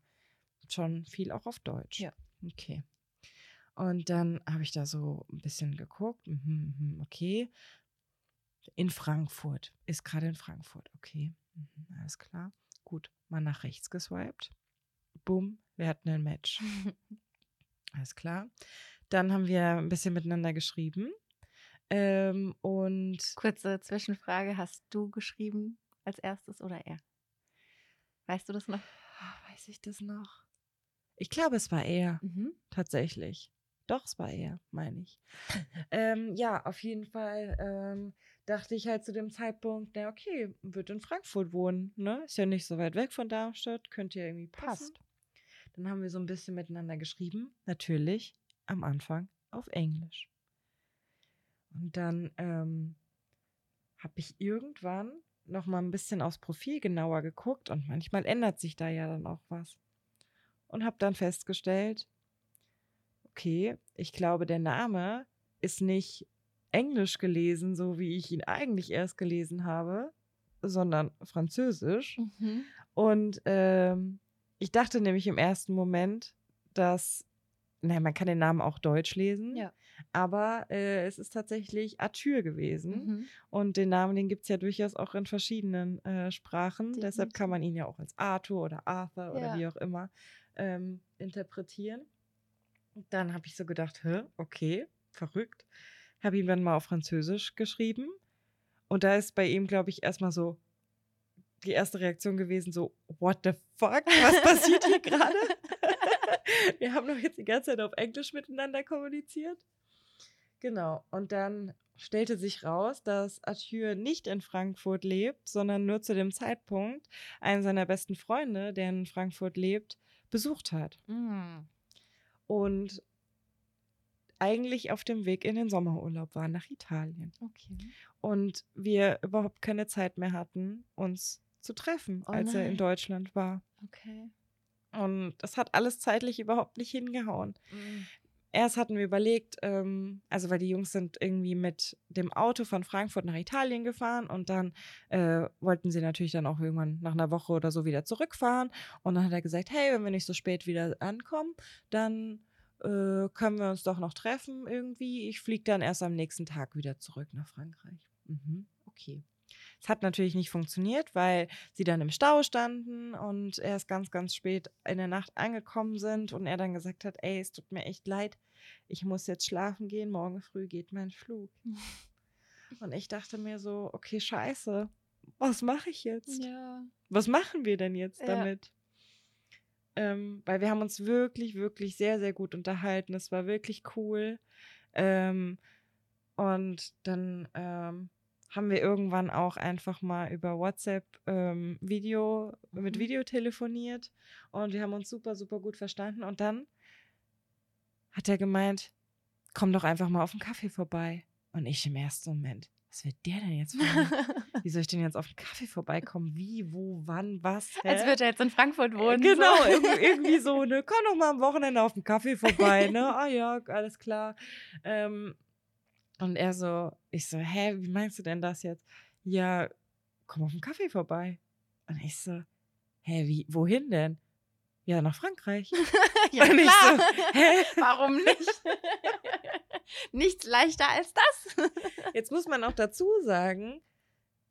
schon viel auch auf Deutsch. Ja. Okay. Und dann habe ich da so ein bisschen geguckt, mhm, mhm, okay. In Frankfurt. Ist gerade in Frankfurt. Okay. Mhm, alles klar. Gut. Mal nach rechts geswiped. Boom. Wir hatten ein Match. alles klar. Dann haben wir ein bisschen miteinander geschrieben. Ähm, und Kurze Zwischenfrage: Hast du geschrieben als erstes oder er? Weißt du das noch? Weiß ich das noch? Ich glaube, es war er. Mhm. Tatsächlich. Doch, es war er, meine ich. ähm, ja, auf jeden Fall ähm, dachte ich halt zu dem Zeitpunkt, na okay, wird in Frankfurt wohnen, ne? Ist ja nicht so weit weg von Darmstadt, könnte ja irgendwie passen. Passt. Dann haben wir so ein bisschen miteinander geschrieben, natürlich am Anfang auf Englisch. Und dann ähm, habe ich irgendwann noch mal ein bisschen aufs Profil genauer geguckt und manchmal ändert sich da ja dann auch was. Und habe dann festgestellt, okay, ich glaube, der Name ist nicht Englisch gelesen, so wie ich ihn eigentlich erst gelesen habe, sondern Französisch. Mhm. Und ähm, ich dachte nämlich im ersten Moment, dass, naja, man kann den Namen auch deutsch lesen, Ja. aber äh, es ist tatsächlich Arthur gewesen. Mhm. Und den Namen, den gibt es ja durchaus auch in verschiedenen äh, Sprachen. Deshalb kann man ihn ja auch als Arthur oder Arthur oder Ja. wie auch immer ähm, interpretieren. Und dann habe ich so gedacht, hä, okay, verrückt. Habe ihm dann mal auf Französisch geschrieben. Und da ist bei ihm, glaube ich, erstmal so die erste Reaktion gewesen, so, what the fuck? Was passiert hier gerade? Wir haben doch jetzt die ganze Zeit auf Englisch miteinander kommuniziert. Genau. Und dann stellte sich raus, dass Arthur nicht in Frankfurt lebt, sondern nur zu dem Zeitpunkt einen seiner besten Freunde, der in Frankfurt lebt, besucht hat. Mhm. Und eigentlich auf dem Weg in den Sommerurlaub war nach Italien. Okay. Und wir überhaupt keine Zeit mehr hatten, uns zu treffen, Oh als er in nein. Deutschland war. Okay. Und das hat alles zeitlich überhaupt nicht hingehauen. Mhm. Erst hatten wir überlegt, ähm, also weil die Jungs sind irgendwie mit dem Auto von Frankfurt nach Italien gefahren und dann äh, wollten sie natürlich dann auch irgendwann nach einer Woche oder so wieder zurückfahren. Und dann hat er gesagt, hey, wenn wir nicht so spät wieder ankommen, dann äh, können wir uns doch noch treffen irgendwie. Ich fliege dann erst am nächsten Tag wieder zurück nach Frankreich. Mhm, okay. Es hat natürlich nicht funktioniert, weil sie dann im Stau standen und erst ganz, ganz spät in der Nacht angekommen sind und er dann gesagt hat, ey, es tut mir echt leid, ich muss jetzt schlafen gehen, morgen früh geht mein Flug. Und ich dachte mir so, okay, scheiße, was mache ich jetzt? Ja. Was machen wir denn jetzt Ja. damit? Ähm, weil wir haben uns wirklich, wirklich sehr, sehr gut unterhalten. Es war wirklich cool. Ähm, und dann ähm, haben wir irgendwann auch einfach mal über WhatsApp ähm, Video mit Mhm. Video telefoniert und wir haben uns super, super gut verstanden. Und dann hat er gemeint, komm doch einfach mal auf einen Kaffee vorbei. Und ich im ersten Moment, was wird der denn jetzt mir? Wie soll ich denn jetzt auf einen Kaffee vorbeikommen? Wie, wo, wann, was? Hä? Als würde er jetzt in Frankfurt wohnen. Genau, so. irgendwie, irgendwie so, ne? Komm doch mal am Wochenende auf einen Kaffee vorbei, ne? Ah ja, alles klar. Ähm, und er so, ich so, hä, wie meinst du denn das jetzt? Ja, komm auf einen Kaffee vorbei. Und ich so, hä, wie, wohin denn? Ja, nach Frankreich. ja, Und ich klar. so, hä? Warum nicht? Nichts leichter als das. Jetzt muss man auch dazu sagen,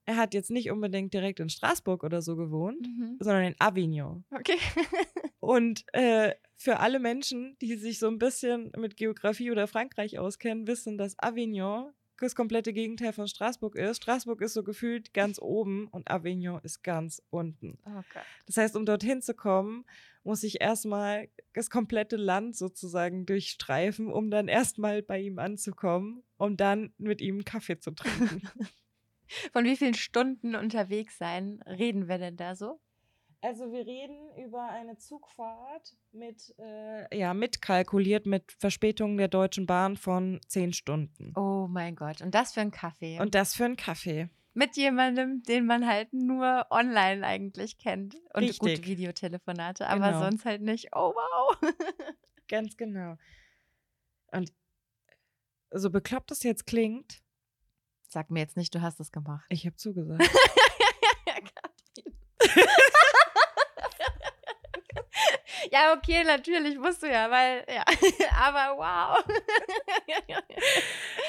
er hat jetzt nicht unbedingt direkt in Straßburg oder so gewohnt, Mhm. sondern in Avignon. Okay. Und äh, für alle Menschen, die sich so ein bisschen mit Geografie oder Frankreich auskennen, wissen, dass Avignon das komplette Gegenteil von Straßburg ist. Straßburg ist so gefühlt ganz oben und Avignon ist ganz unten. Oh. Das heißt, um dorthin zu kommen, muss ich erstmal das komplette Land sozusagen durchstreifen, um dann erstmal bei ihm anzukommen, um dann mit ihm Kaffee zu trinken. Von wie vielen Stunden unterwegs sein reden wir denn da so? Also wir reden über eine Zugfahrt mit, äh, ja, mitkalkuliert mit Verspätungen der Deutschen Bahn von zehn Stunden. Oh mein Gott. Und das für einen Kaffee. Und das für einen Kaffee. mit jemandem, den man halt nur online eigentlich kennt. Und Richtig. Videotelefonate, aber Genau. sonst halt nicht. Oh wow. Ganz genau. Und so bekloppt es jetzt klingt, Sag mir jetzt nicht, du hast es gemacht. ich habe zugesagt. ja, okay, natürlich musst du ja, weil, ja, aber wow.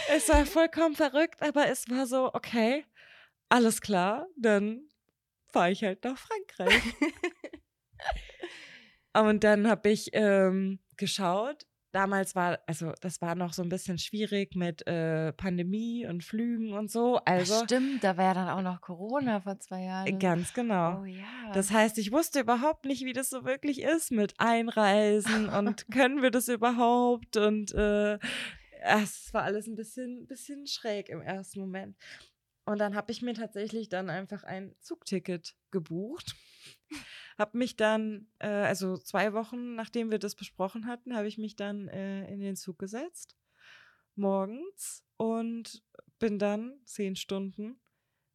es war vollkommen verrückt, aber es war so, okay, alles klar, dann fahre ich halt nach Frankreich. Und dann habe ich ähm, geschaut. Damals war, also das war noch so ein bisschen schwierig mit äh, Pandemie und Flügen und so. Also Ach, stimmt, da war ja dann auch noch Corona vor zwei Jahren. ganz genau. Oh ja. Das heißt, ich wusste überhaupt nicht, wie das so wirklich ist mit Einreisen und können wir das überhaupt? Und äh, es war alles ein bisschen, bisschen schräg im ersten Moment. Und dann habe ich mir tatsächlich dann einfach ein Zugticket gebucht. Habe mich dann, äh, also zwei Wochen nachdem wir das besprochen hatten, habe ich mich dann äh, in den Zug gesetzt. Morgens und bin dann zehn Stunden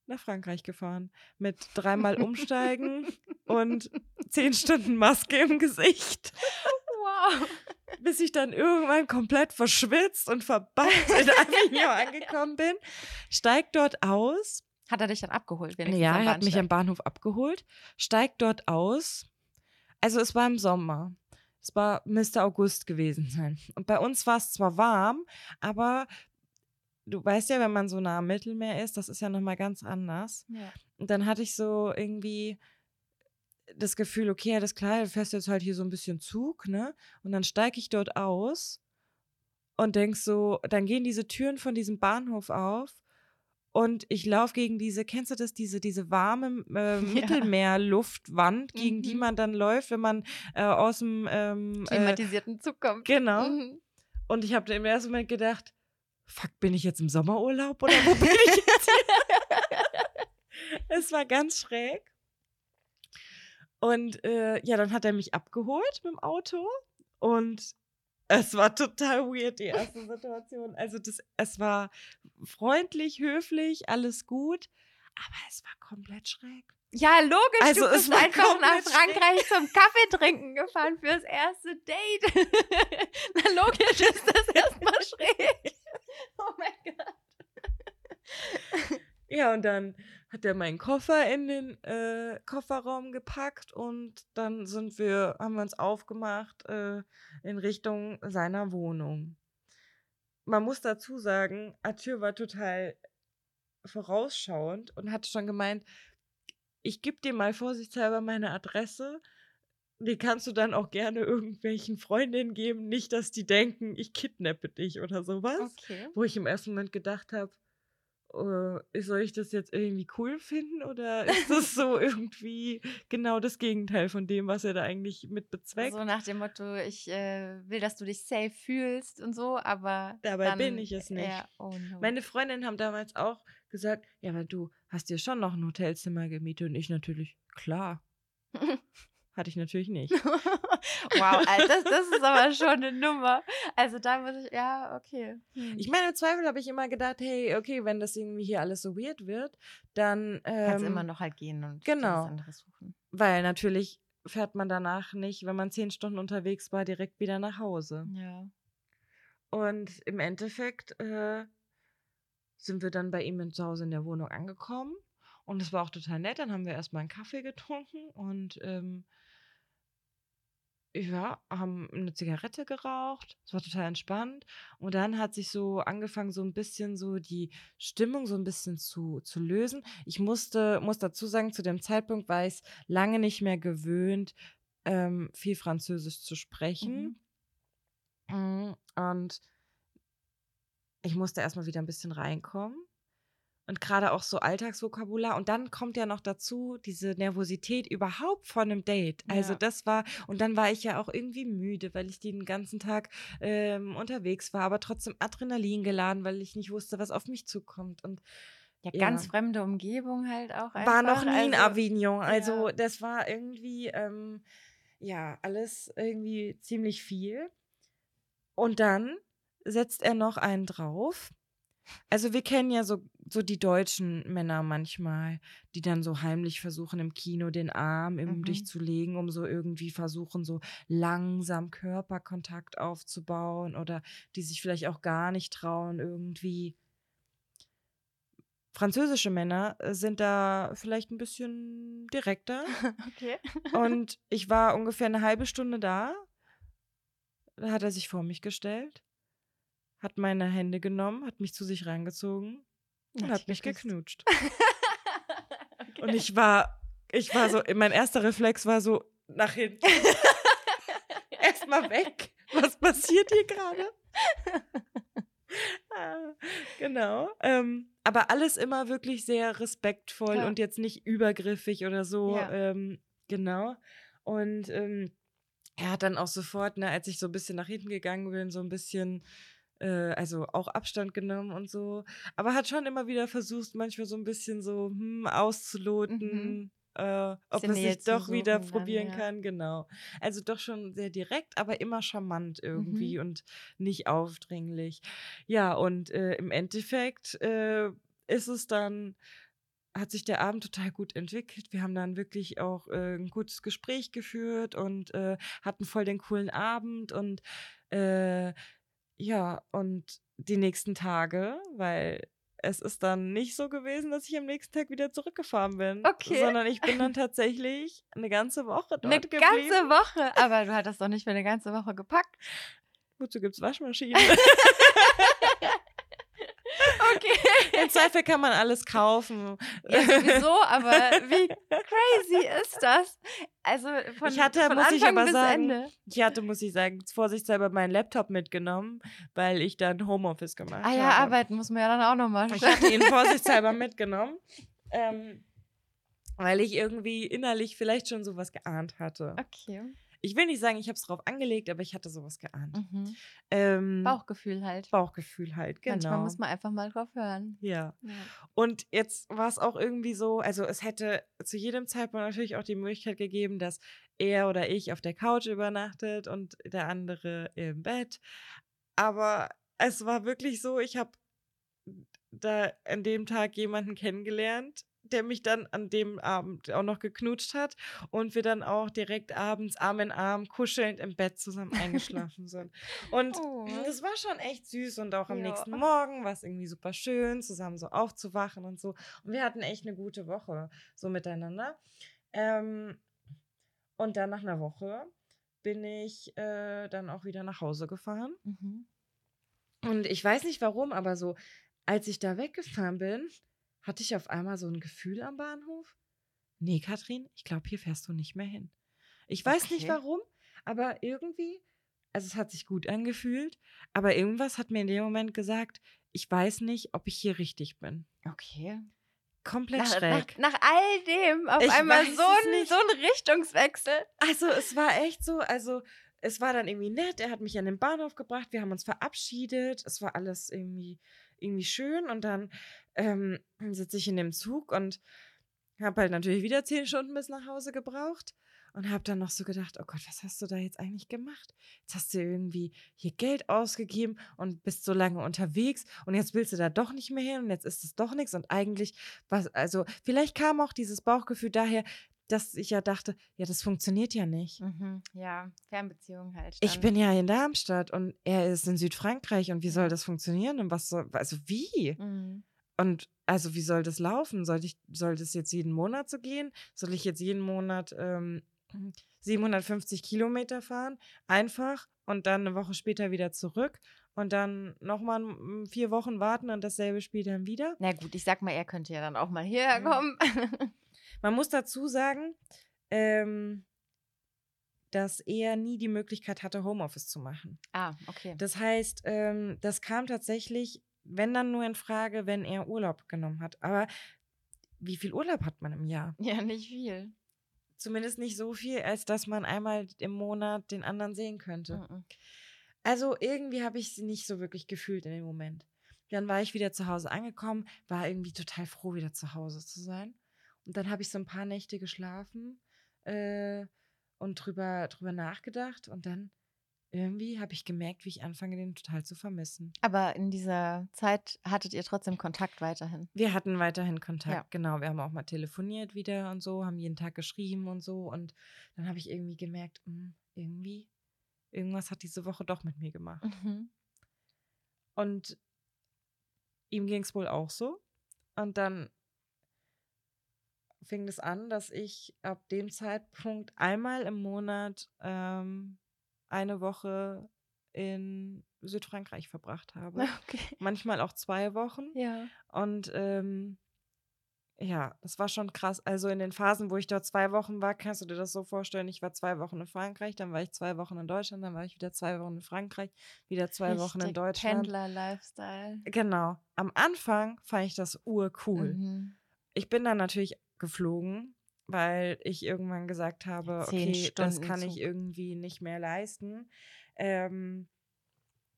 nach Frankreich gefahren. Mit dreimal umsteigen und zehn Stunden Maske im Gesicht. wow. Bis ich dann irgendwann komplett verschwitzt und verbannt in Avignon angekommen bin. Steig dort aus. Hat er dich dann abgeholt? Ja, er hat mich am? Bahnhof abgeholt. Steig dort aus. Also es war im Sommer. Es war Mr. August gewesen sein. Und bei uns war es zwar warm, aber du weißt ja, wenn man so nah am Mittelmeer ist, das ist ja nochmal ganz anders. Ja. Und dann hatte ich so irgendwie das Gefühl, okay, alles klar, du fährst jetzt halt hier so ein bisschen Zug, ne? Und dann steige ich dort aus und denk so, dann gehen diese Türen von diesem Bahnhof auf und ich laufe gegen diese, kennst du das, diese, diese warme äh, Mittelmeerluftwand, gegen die Mhm. man dann läuft, wenn man äh, aus dem ähm, äh, Klimatisierten Zug kommt. genau. Mhm. Und ich habe im ersten Moment gedacht, fuck, bin ich jetzt im Sommerurlaub oder wo bin ich jetzt? es war ganz schräg. Und äh, ja, dann hat er mich abgeholt mit dem Auto und es war total weird, die erste Situation. Also das, es war freundlich, höflich, alles gut, aber es war komplett schräg. Ja, logisch. Also, du bist einfach nach komplett schräg. Frankreich zum Kaffee trinken gefahren fürs erste Date. Na, logisch ist das erstmal schräg. Oh mein Gott. Ja, und dann hat er meinen Koffer in den äh, Kofferraum gepackt und dann sind wir, haben wir uns aufgemacht äh, in Richtung seiner Wohnung. Man muss dazu sagen, Arthur war total vorausschauend und hat schon gemeint, ich gebe dir mal vorsichtshalber meine Adresse. Die kannst du dann auch gerne irgendwelchen Freundinnen geben. Nicht, dass die denken, ich kidnappe dich oder sowas Okay. wo ich im ersten Moment gedacht habe, äh, soll ich das jetzt irgendwie cool finden oder ist das so irgendwie genau das Gegenteil von dem, was er da eigentlich mit bezweckt? So nach dem Motto, ich äh, will, dass du dich safe fühlst und so, aber. Dabei dann, bin ich es nicht. Ja, oh no. Meine Freundinnen haben damals auch gesagt, ja, aber du hast dir schon noch ein Hotelzimmer gemietet und ich natürlich, klar, hatte ich natürlich nicht. wow, Alter, das, das ist aber schon eine Nummer. Also da muss ich, ja, okay. Hm. Ich meine, im Zweifel habe ich immer gedacht, hey, okay, wenn das irgendwie hier alles so weird wird, dann Kannst ähm, immer noch halt gehen und genau. was anderes suchen. Weil natürlich fährt man danach nicht, wenn man zehn Stunden unterwegs war, direkt wieder nach Hause. Ja. Und im Endeffekt äh, sind wir dann bei ihm zu Hause in der Wohnung angekommen. Und es war auch total nett. Dann haben wir erstmal einen Kaffee getrunken und ähm, ja, haben eine Zigarette geraucht. Es war total entspannt. Und dann hat sich so angefangen, so ein bisschen so die Stimmung so ein bisschen zu, zu lösen. Ich musste, muss dazu sagen, zu dem Zeitpunkt war ich es lange nicht mehr gewöhnt, ähm, viel Französisch zu sprechen. Mm, Und ich musste erstmal wieder ein bisschen reinkommen. Und gerade auch so Alltagsvokabular. Und dann kommt ja noch dazu diese Nervosität überhaupt von einem Date. Also Ja. das war, und dann war ich ja auch irgendwie müde, weil ich den ganzen Tag ähm, unterwegs war, aber trotzdem Adrenalin geladen, weil ich nicht wusste, was auf mich zukommt. Und Ja, Ja. ganz fremde Umgebung halt auch einfach. war noch nie in also, Avignon. Also ja. das war irgendwie, ähm, ja, alles irgendwie ziemlich viel. Und dann setzt er noch einen drauf. Also wir kennen ja so, so die deutschen Männer manchmal, die dann so heimlich versuchen im Kino den Arm um Mhm. dich zu legen, um so irgendwie versuchen, so langsam Körperkontakt aufzubauen oder die sich vielleicht auch gar nicht trauen, irgendwie. Französische Männer äh, sind da vielleicht ein bisschen direkter. Okay. Und ich war ungefähr eine halbe Stunde da. Da hat er sich vor mich gestellt, hat meine Hände genommen, hat mich zu sich rangezogen und hat mich geknutscht. okay. Und ich war, ich war so, mein erster Reflex war so nach hinten. Erstmal weg. Was passiert hier gerade? ah, genau. Ähm, aber alles immer wirklich sehr respektvoll ja. und jetzt nicht übergriffig oder so. Ja. Ähm, genau. Und ähm, er hat dann auch sofort, ne, als ich so ein bisschen nach hinten gegangen bin, so ein bisschen äh, also auch Abstand genommen und so. Aber hat schon immer wieder versucht, manchmal so ein bisschen so hm, auszuloten. Mhm. Äh, ob er sich doch wieder probieren dann, ja. kann, genau. Also doch schon sehr direkt, aber immer charmant irgendwie mhm. und nicht aufdringlich. Ja, und äh, im Endeffekt äh, ist es dann hat sich der Abend total gut entwickelt. Wir haben dann wirklich auch äh, ein gutes Gespräch geführt und äh, hatten voll den coolen Abend und äh, ja, und die nächsten Tage, weil es ist dann nicht so gewesen, dass ich am nächsten Tag wieder zurückgefahren bin. Okay. Sondern ich bin dann tatsächlich eine ganze Woche dort eine geblieben. Ganze Woche? Aber du hattest doch nicht für eine ganze Woche gepackt. Wozu gibt es Waschmaschinen? Okay. Im Zweifel kann man alles kaufen. Ja, sowieso, aber wie crazy ist das? Also von, ich hatte, von muss Anfang ich aber bis sagen, Ende. Ich hatte, muss ich sagen, vorsichtshalber meinen Laptop mitgenommen, weil ich dann Homeoffice gemacht habe. Ah ja, habe. arbeiten muss man ja dann auch noch machen. Ich hatte ihn vorsichtshalber mitgenommen. Ähm, weil ich irgendwie innerlich vielleicht schon sowas geahnt hatte. Okay ich will nicht sagen, ich habe es drauf angelegt, aber ich hatte sowas geahnt. Mhm. Ähm, Bauchgefühl halt. Bauchgefühl halt, genau. Manchmal muss man einfach mal drauf hören. Ja. ja. Und jetzt war es auch irgendwie so, also es hätte zu jedem Zeitpunkt natürlich auch die Möglichkeit gegeben, dass er oder ich auf der Couch übernachtet und der andere im Bett. Aber es war wirklich so, ich habe da an dem Tag jemanden kennengelernt, der mich dann an dem Abend auch noch geknutscht hat und wir dann auch direkt abends Arm in Arm kuschelnd im Bett zusammen eingeschlafen sind. Und oh. das war schon echt süß und auch am ja. nächsten Morgen war es irgendwie super schön, zusammen so aufzuwachen und so. Und wir hatten echt eine gute Woche so miteinander. Ähm, und dann nach einer Woche bin ich äh, dann auch wieder nach Hause gefahren. Mhm. Und ich weiß nicht warum, aber so, als ich da weggefahren bin, hatte ich auf einmal so ein Gefühl am Bahnhof. Nee, Katrin, ich glaube, hier fährst du nicht mehr hin. Ich weiß okay. nicht warum, aber irgendwie, also es hat sich gut angefühlt, aber irgendwas hat mir in dem Moment gesagt, ich weiß nicht, ob ich hier richtig bin. Okay. Komplett nach, schräg. Nach, nach, all dem auf ich einmal so ein, so ein Richtungswechsel. Also es war echt so, also es war dann irgendwie nett, er hat mich an den Bahnhof gebracht, wir haben uns verabschiedet, es war alles irgendwie irgendwie schön und dann ähm, sitze ich in dem Zug und habe halt natürlich wieder zehn Stunden bis nach Hause gebraucht und habe dann noch so gedacht, oh Gott, was hast du da jetzt eigentlich gemacht? Jetzt hast du irgendwie hier Geld ausgegeben und bist so lange unterwegs und jetzt willst du da doch nicht mehr hin und jetzt ist es doch nichts und eigentlich was, also vielleicht kam auch dieses Bauchgefühl daher, dass ich ja dachte, ja, das funktioniert ja nicht. Mhm, ja, Fernbeziehung halt. Dann. Ich bin ja in Darmstadt und er ist in Südfrankreich und wie soll das funktionieren und was soll, also wie? Mhm. Und also wie soll das laufen? Soll, ich, soll das jetzt jeden Monat so gehen? Soll ich jetzt jeden Monat ähm, 750 Kilometer fahren? Einfach und dann eine Woche später wieder zurück und dann nochmal vier Wochen warten und dasselbe Spiel dann wieder? Na gut, ich sag mal, er könnte ja dann auch mal hierher kommen. Mhm. Man muss dazu sagen, ähm, dass er nie die Möglichkeit hatte, Homeoffice zu machen. Ah, okay. Das heißt, ähm, das kam tatsächlich, wenn dann nur in Frage, wenn er Urlaub genommen hat. Aber wie viel Urlaub hat man im Jahr? Ja, nicht viel. Zumindest nicht so viel, als dass man einmal im Monat den anderen sehen könnte. Mhm. Also irgendwie habe ich sie nicht so wirklich gefühlt in dem Moment. Dann war ich wieder zu Hause angekommen, war irgendwie total froh, wieder zu Hause zu sein. Und dann habe ich so ein paar Nächte geschlafen äh, und drüber, drüber nachgedacht. Und dann irgendwie habe ich gemerkt, wie ich anfange, den total zu vermissen. Aber in dieser Zeit hattet ihr trotzdem Kontakt weiterhin? Wir hatten weiterhin Kontakt, ja. genau. Wir haben auch mal telefoniert wieder und so, haben jeden Tag geschrieben und so. Und dann habe ich irgendwie gemerkt, mh, hm, irgendwie, irgendwas hat diese Woche doch mit mir gemacht. Mhm. Und ihm ging es wohl auch so. Und dann fing es an, dass ich ab dem Zeitpunkt einmal im Monat ähm, eine Woche in Südfrankreich verbracht habe. Okay. Manchmal auch zwei Wochen. Ja. Und ähm, ja, das war schon krass. Also in den Phasen, wo ich dort zwei Wochen war, kannst du dir das so vorstellen, ich war zwei Wochen in Frankreich, dann war ich zwei Wochen in Deutschland, dann war ich wieder zwei Wochen in Frankreich, wieder zwei Wochen in Richtig Deutschland. Pendler-Lifestyle. Genau. Am Anfang fand ich das urcool. Mhm. Ich bin dann natürlich geflogen, weil ich irgendwann gesagt habe, Zehn okay, das Stunden kann ich irgendwie nicht mehr leisten. Ähm,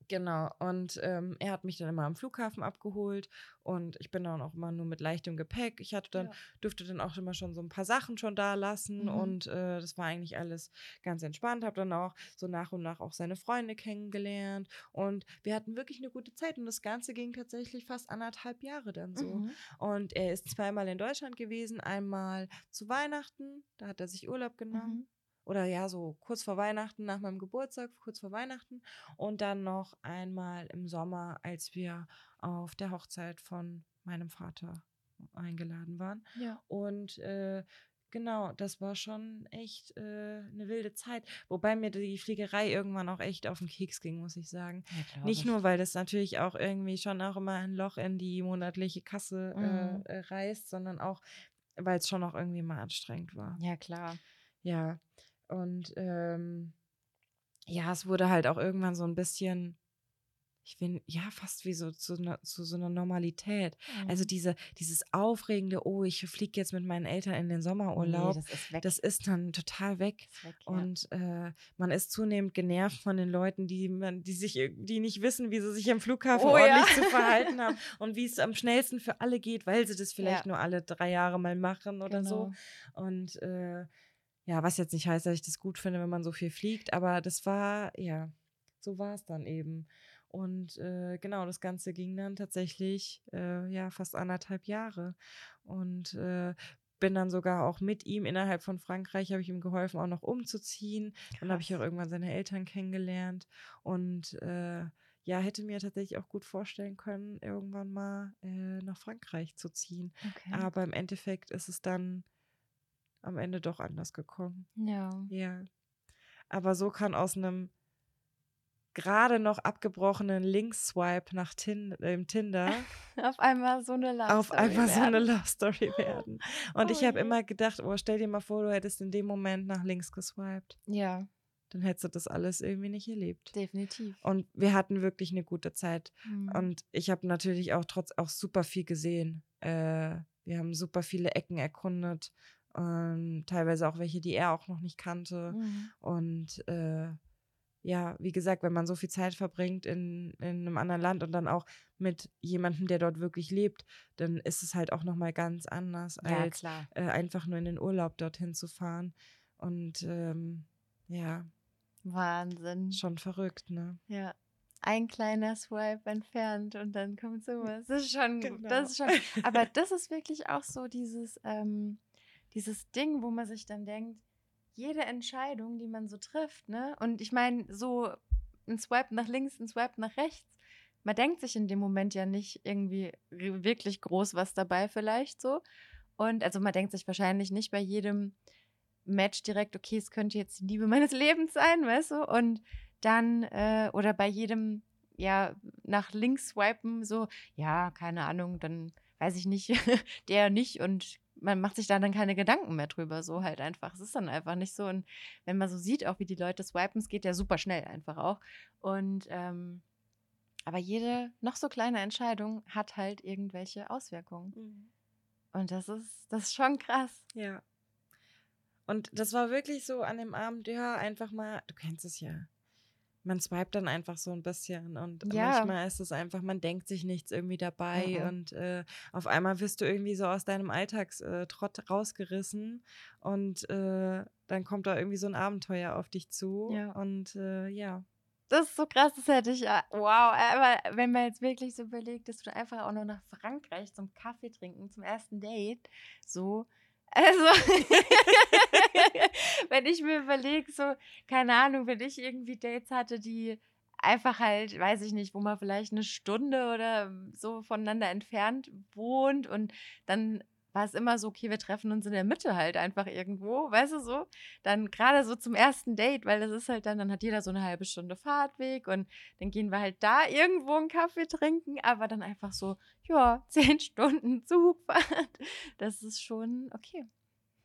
genau, und ähm, er hat mich dann immer am Flughafen abgeholt und ich bin dann auch immer nur mit leichtem Gepäck. Ich hatte dann, Ja. durfte dann auch immer schon so ein paar Sachen schon da lassen Mhm. und äh, das war eigentlich alles ganz entspannt. Habe dann auch so nach und nach auch seine Freunde kennengelernt und wir hatten wirklich eine gute Zeit und das Ganze ging tatsächlich fast anderthalb Jahre dann so. Mhm. Und er ist zweimal in Deutschland gewesen, einmal zu Weihnachten, da hat er sich Urlaub genommen. Mhm. Oder ja, so kurz vor Weihnachten, nach meinem Geburtstag, kurz vor Weihnachten. Und dann noch einmal im Sommer, als wir auf der Hochzeit von meinem Vater eingeladen waren. Ja. Und äh, genau, das war schon echt äh, eine wilde Zeit. Wobei mir die Fliegerei irgendwann auch echt auf den Keks ging, muss ich sagen. Ja, Nicht ich. nur, weil das natürlich auch irgendwie schon auch immer ein Loch in die monatliche Kasse Mhm. äh, äh, reißt, sondern auch, weil es schon auch irgendwie mal anstrengend war. Ja, klar. Ja. Und ähm, ja, es wurde halt auch irgendwann so ein bisschen, ich bin ja fast wie so zu, ne- zu so einer Normalität. Also Mhm. diese, dieses aufregende, oh, ich fliege jetzt mit meinen Eltern in den Sommerurlaub, Nee, das ist weg. das ist dann total weg. weg ja. Und äh, man ist zunehmend genervt von den Leuten, die man, die sich, die nicht wissen, wie sie sich am Flughafen Oh ja. ordentlich zu verhalten haben und wie es am schnellsten für alle geht, weil sie das vielleicht Ja. nur alle drei Jahre mal machen oder so. Genau. Und äh, ja, was jetzt nicht heißt, dass ich das gut finde, wenn man so viel fliegt, aber das war, ja, so war es dann eben. Und äh, genau, das Ganze ging dann tatsächlich, äh, ja, fast anderthalb Jahre. Und äh, bin dann sogar auch mit ihm innerhalb von Frankreich, habe ich ihm geholfen, auch noch umzuziehen. Dann habe ich auch Krass. irgendwann seine Eltern kennengelernt. Und äh, ja, hätte mir tatsächlich auch gut vorstellen können, irgendwann mal äh, nach Frankreich zu ziehen. Okay. Aber im Endeffekt ist es dann am Ende doch anders gekommen. ja. Ja. Aber so kann aus einem gerade noch abgebrochenen Links-Swipe nach Tin im Tinder Auf einmal so eine Love auf Story einmal so eine werden. Love Story werden. Und Oh ich habe immer gedacht, oh, stell dir mal vor, du hättest in dem Moment nach links geswiped. Ja, Dann hättest du das alles irgendwie nicht erlebt. definitiv. Und wir hatten wirklich eine gute Zeit. Mhm. Und ich habe natürlich auch trotz auch super viel gesehen. Äh, wir haben super viele Ecken erkundet. Ähm, teilweise auch welche, die er auch noch nicht kannte. Mhm. Und äh, ja, wie gesagt, wenn man so viel Zeit verbringt in, in einem anderen Land und dann auch mit jemandem, der dort wirklich lebt, dann ist es halt auch nochmal ganz anders, Ja, als äh, einfach nur in den Urlaub dorthin zu fahren. Und ähm, ja, Wahnsinn. schon verrückt, ne? Ja. Ein kleiner Swipe entfernt und dann kommt sowas. Das ist schon, Genau. das ist schon. Aber das ist wirklich auch so dieses, ähm, dieses Ding, wo man sich dann denkt, jede Entscheidung, die man so trifft, ne? Und ich meine, so ein Swipe nach links, ein Swipe nach rechts. Man denkt sich in dem Moment ja nicht irgendwie wirklich groß was dabei, vielleicht so. Und also man denkt sich wahrscheinlich nicht bei jedem Match direkt, okay, es könnte jetzt die Liebe meines Lebens sein, weißt du? Und dann, äh, oder bei jedem, ja, nach links swipen, so, ja, keine Ahnung, dann weiß ich nicht, der nicht und man macht sich da dann keine Gedanken mehr drüber, so halt einfach. Es ist dann einfach nicht so. Und wenn man so sieht, auch wie die Leute swipen, es geht ja super schnell einfach auch. Und, ähm, aber jede noch so kleine Entscheidung hat halt irgendwelche Auswirkungen. Und das ist, das ist schon krass. Ja. Und das war wirklich so an dem Abend, ja, einfach mal, du kennst es ja. Man swipet dann einfach so ein bisschen und Ja. manchmal ist es einfach, man denkt sich nichts irgendwie dabei Mhm. und äh, auf einmal wirst du irgendwie so aus deinem Alltagstrott rausgerissen und äh, dann kommt da irgendwie so ein Abenteuer auf dich zu Ja. und äh, ja. Das ist so krass, das hätte ich, äh, wow, aber wenn man jetzt wirklich so überlegt, dass du einfach auch noch nach Frankreich zum Kaffee trinken, zum ersten Date, so, also, wenn ich mir überlege, so, keine Ahnung, wenn ich irgendwie Dates hatte, die einfach halt, weiß ich nicht, wo man vielleicht eine Stunde oder so voneinander entfernt wohnt und dann war es immer so, okay, wir treffen uns in der Mitte halt einfach irgendwo, weißt du so? Dann gerade so zum ersten Date, weil das ist halt dann, dann hat jeder so eine halbe Stunde Fahrtweg und dann gehen wir halt da irgendwo einen Kaffee trinken, aber dann einfach so, ja, zehn Stunden Zugfahrt. Das ist schon okay.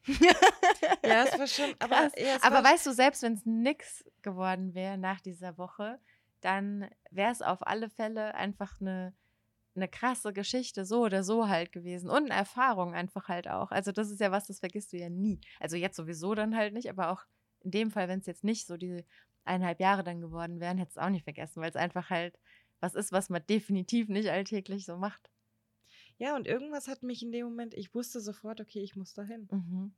ja, es war schon, aber, ja, aber weißt du, selbst wenn es nix geworden wäre nach dieser Woche, dann wäre es auf alle Fälle einfach eine eine krasse Geschichte, so oder so halt gewesen. Und eine Erfahrung einfach halt auch. Also, das ist ja was, das vergisst du ja nie. Also, jetzt sowieso dann halt nicht, aber auch in dem Fall, wenn es jetzt nicht so diese eineinhalb Jahre dann geworden wären, hätte es auch nicht vergessen, weil es einfach halt was ist, was man definitiv nicht alltäglich so macht. Ja, und irgendwas hat mich in dem Moment, ich wusste sofort, okay, ich muss dahin. Mhm.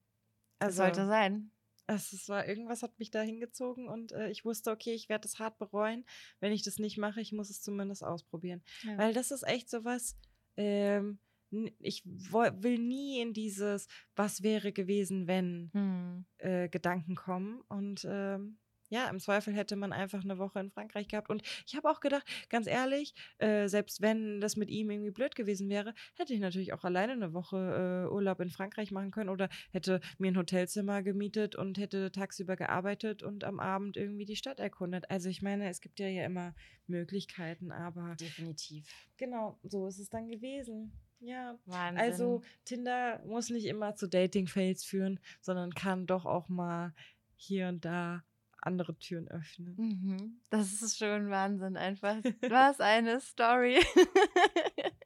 Also, sollte sein. Es war irgendwas hat mich da hingezogen und äh, ich wusste, okay, ich werde es hart bereuen. Wenn ich das nicht mache, ich muss es zumindest ausprobieren. Ja. Weil das ist echt so was, ähm, ich will nie in dieses Was wäre gewesen, wenn hm. äh, Gedanken kommen. Und ähm, ja, im Zweifel hätte man einfach eine Woche in Frankreich gehabt. Und ich habe auch gedacht, ganz ehrlich, äh, selbst wenn das mit ihm irgendwie blöd gewesen wäre, hätte ich natürlich auch alleine eine Woche äh, Urlaub in Frankreich machen können oder hätte mir ein Hotelzimmer gemietet und hätte tagsüber gearbeitet und am Abend irgendwie die Stadt erkundet. Also ich meine, es gibt ja ja immer Möglichkeiten, aber. Definitiv. Genau, so ist es dann gewesen. Ja, Wahnsinn. also Tinder muss nicht immer zu Dating-Fails führen, sondern kann doch auch mal hier und da andere Türen öffnen. Mhm. Das ist schon Wahnsinn einfach. Was eine Story.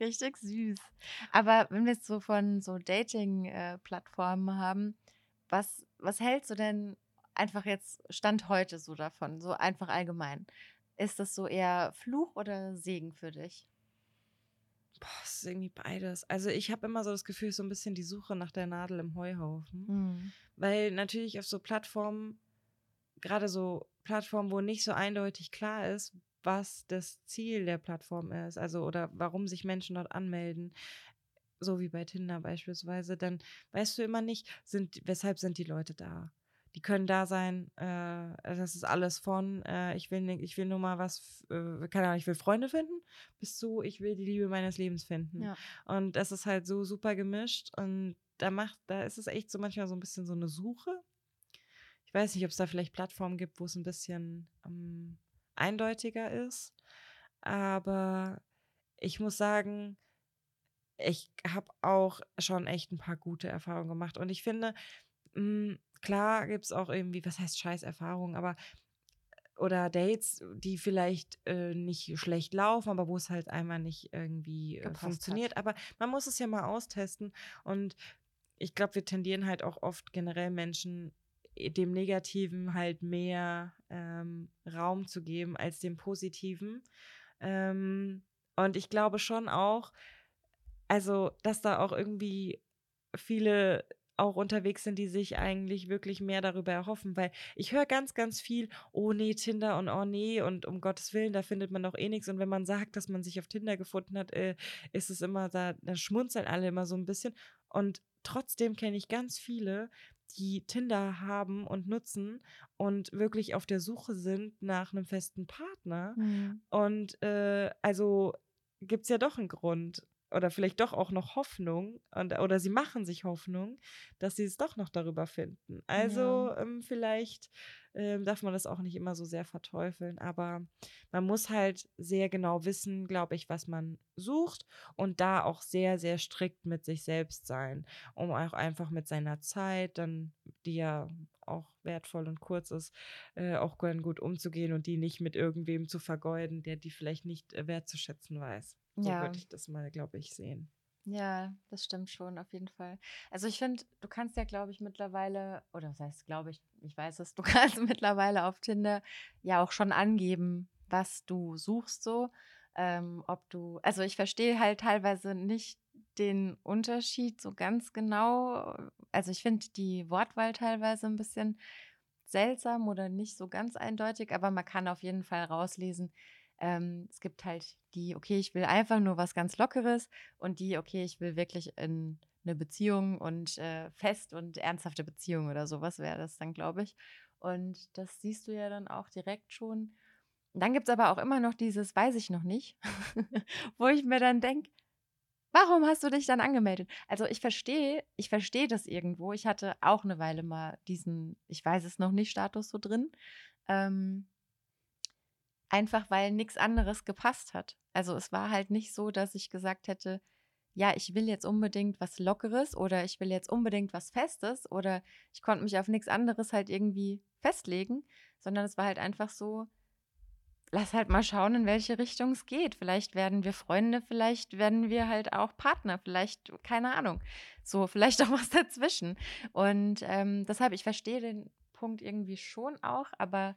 Richtig süß. Aber wenn wir jetzt so von so Dating-Plattformen äh, haben, was, was hältst du denn einfach jetzt Stand heute so davon, so einfach allgemein? Ist das so eher Fluch oder Segen für dich? Boah, es ist irgendwie beides. Also ich habe immer so das Gefühl, so ein bisschen die Suche nach der Nadel im Heuhaufen. Mhm. Weil natürlich auf so Plattformen gerade so Plattformen, wo nicht so eindeutig klar ist, was das Ziel der Plattform ist, also oder warum sich Menschen dort anmelden, so wie bei Tinder beispielsweise, dann weißt du immer nicht, sind, weshalb sind die Leute da. Die können da sein, äh, das ist alles von, äh, ich, will, ich will nur mal was, äh, keine Ahnung, ich will Freunde finden, bis zu, ich will die Liebe meines Lebens finden. Ja. Und das ist halt so super gemischt und da macht, da ist es echt so manchmal so ein bisschen so eine Suche weiß nicht, ob es da vielleicht Plattformen gibt, wo es ein bisschen ähm, eindeutiger ist. Aber ich muss sagen, ich habe auch schon echt ein paar gute Erfahrungen gemacht. Und ich finde, mh, hm, klar gibt es auch irgendwie, was heißt Scheißerfahrungen, aber oder Dates, die vielleicht äh, nicht schlecht laufen, aber wo es halt einmal nicht irgendwie äh, funktioniert. Hat. Aber man muss es ja mal austesten. Und ich glaube, wir tendieren halt auch oft generell Menschen dem Negativen halt mehr ähm, Raum zu geben als dem Positiven. Ähm, und ich glaube schon auch, also, dass da auch irgendwie viele auch unterwegs sind, die sich eigentlich wirklich mehr darüber erhoffen, weil ich höre ganz, ganz viel, oh nee, Tinder und oh nee und um Gottes Willen, da findet man doch eh nichts und wenn man sagt, dass man sich auf Tinder gefunden hat, äh, ist es immer, da, da schmunzeln alle immer so ein bisschen. Und trotzdem kenne ich ganz viele, die Tinder haben und nutzen und wirklich auf der Suche sind nach einem festen Partner. Mhm. Und äh, also gibt es ja doch einen Grund oder vielleicht doch auch noch Hoffnung und, oder sie machen sich Hoffnung, dass sie es doch noch darüber finden. Also ja. ähm, vielleicht ähm, darf man das auch nicht immer so sehr verteufeln, aber man muss halt sehr genau wissen, glaube ich, was man sucht und da auch sehr, sehr strikt mit sich selbst sein, um auch einfach mit seiner Zeit, dann, die ja auch wertvoll und kurz ist, äh, auch gut umzugehen und die nicht mit irgendwem zu vergeuden, der die vielleicht nicht äh, wertzuschätzen weiß. So ja. würde ich das mal, glaube ich, sehen. Ja, das stimmt schon, auf jeden Fall. Also ich finde, du kannst ja, glaube ich, mittlerweile, oder was heißt, glaube ich, ich weiß es, du kannst mittlerweile auf Tinder ja auch schon angeben, was du suchst so. Ähm, ob du, also ich verstehe halt teilweise nicht den Unterschied so ganz genau. Also ich finde die Wortwahl teilweise ein bisschen seltsam oder nicht so ganz eindeutig, aber man kann auf jeden Fall rauslesen, ähm, es gibt halt die, okay, ich will einfach nur was ganz Lockeres und die, okay, ich will wirklich in eine Beziehung und äh, fest und ernsthafte Beziehung oder sowas wäre das dann, glaube ich. Und das siehst du ja dann auch direkt schon. Dann gibt es aber auch immer noch dieses, weiß ich noch nicht, wo ich mir dann denke, Warum hast du dich dann angemeldet? Also ich verstehe, ich verstehe das irgendwo. Ich hatte auch eine Weile mal diesen, ich weiß es noch nicht, Status so drin. Ähm, einfach weil nichts anderes gepasst hat. Also es war halt nicht so, dass ich gesagt hätte, ja, ich will jetzt unbedingt was Lockeres oder ich will jetzt unbedingt was Festes oder ich konnte mich auf nichts anderes halt irgendwie festlegen, sondern es war halt einfach so, lass halt mal schauen, in welche Richtung es geht. Vielleicht werden wir Freunde, vielleicht werden wir halt auch Partner, vielleicht, keine Ahnung. So, vielleicht auch was dazwischen. Und ähm, deshalb, ich verstehe den Punkt irgendwie schon auch, aber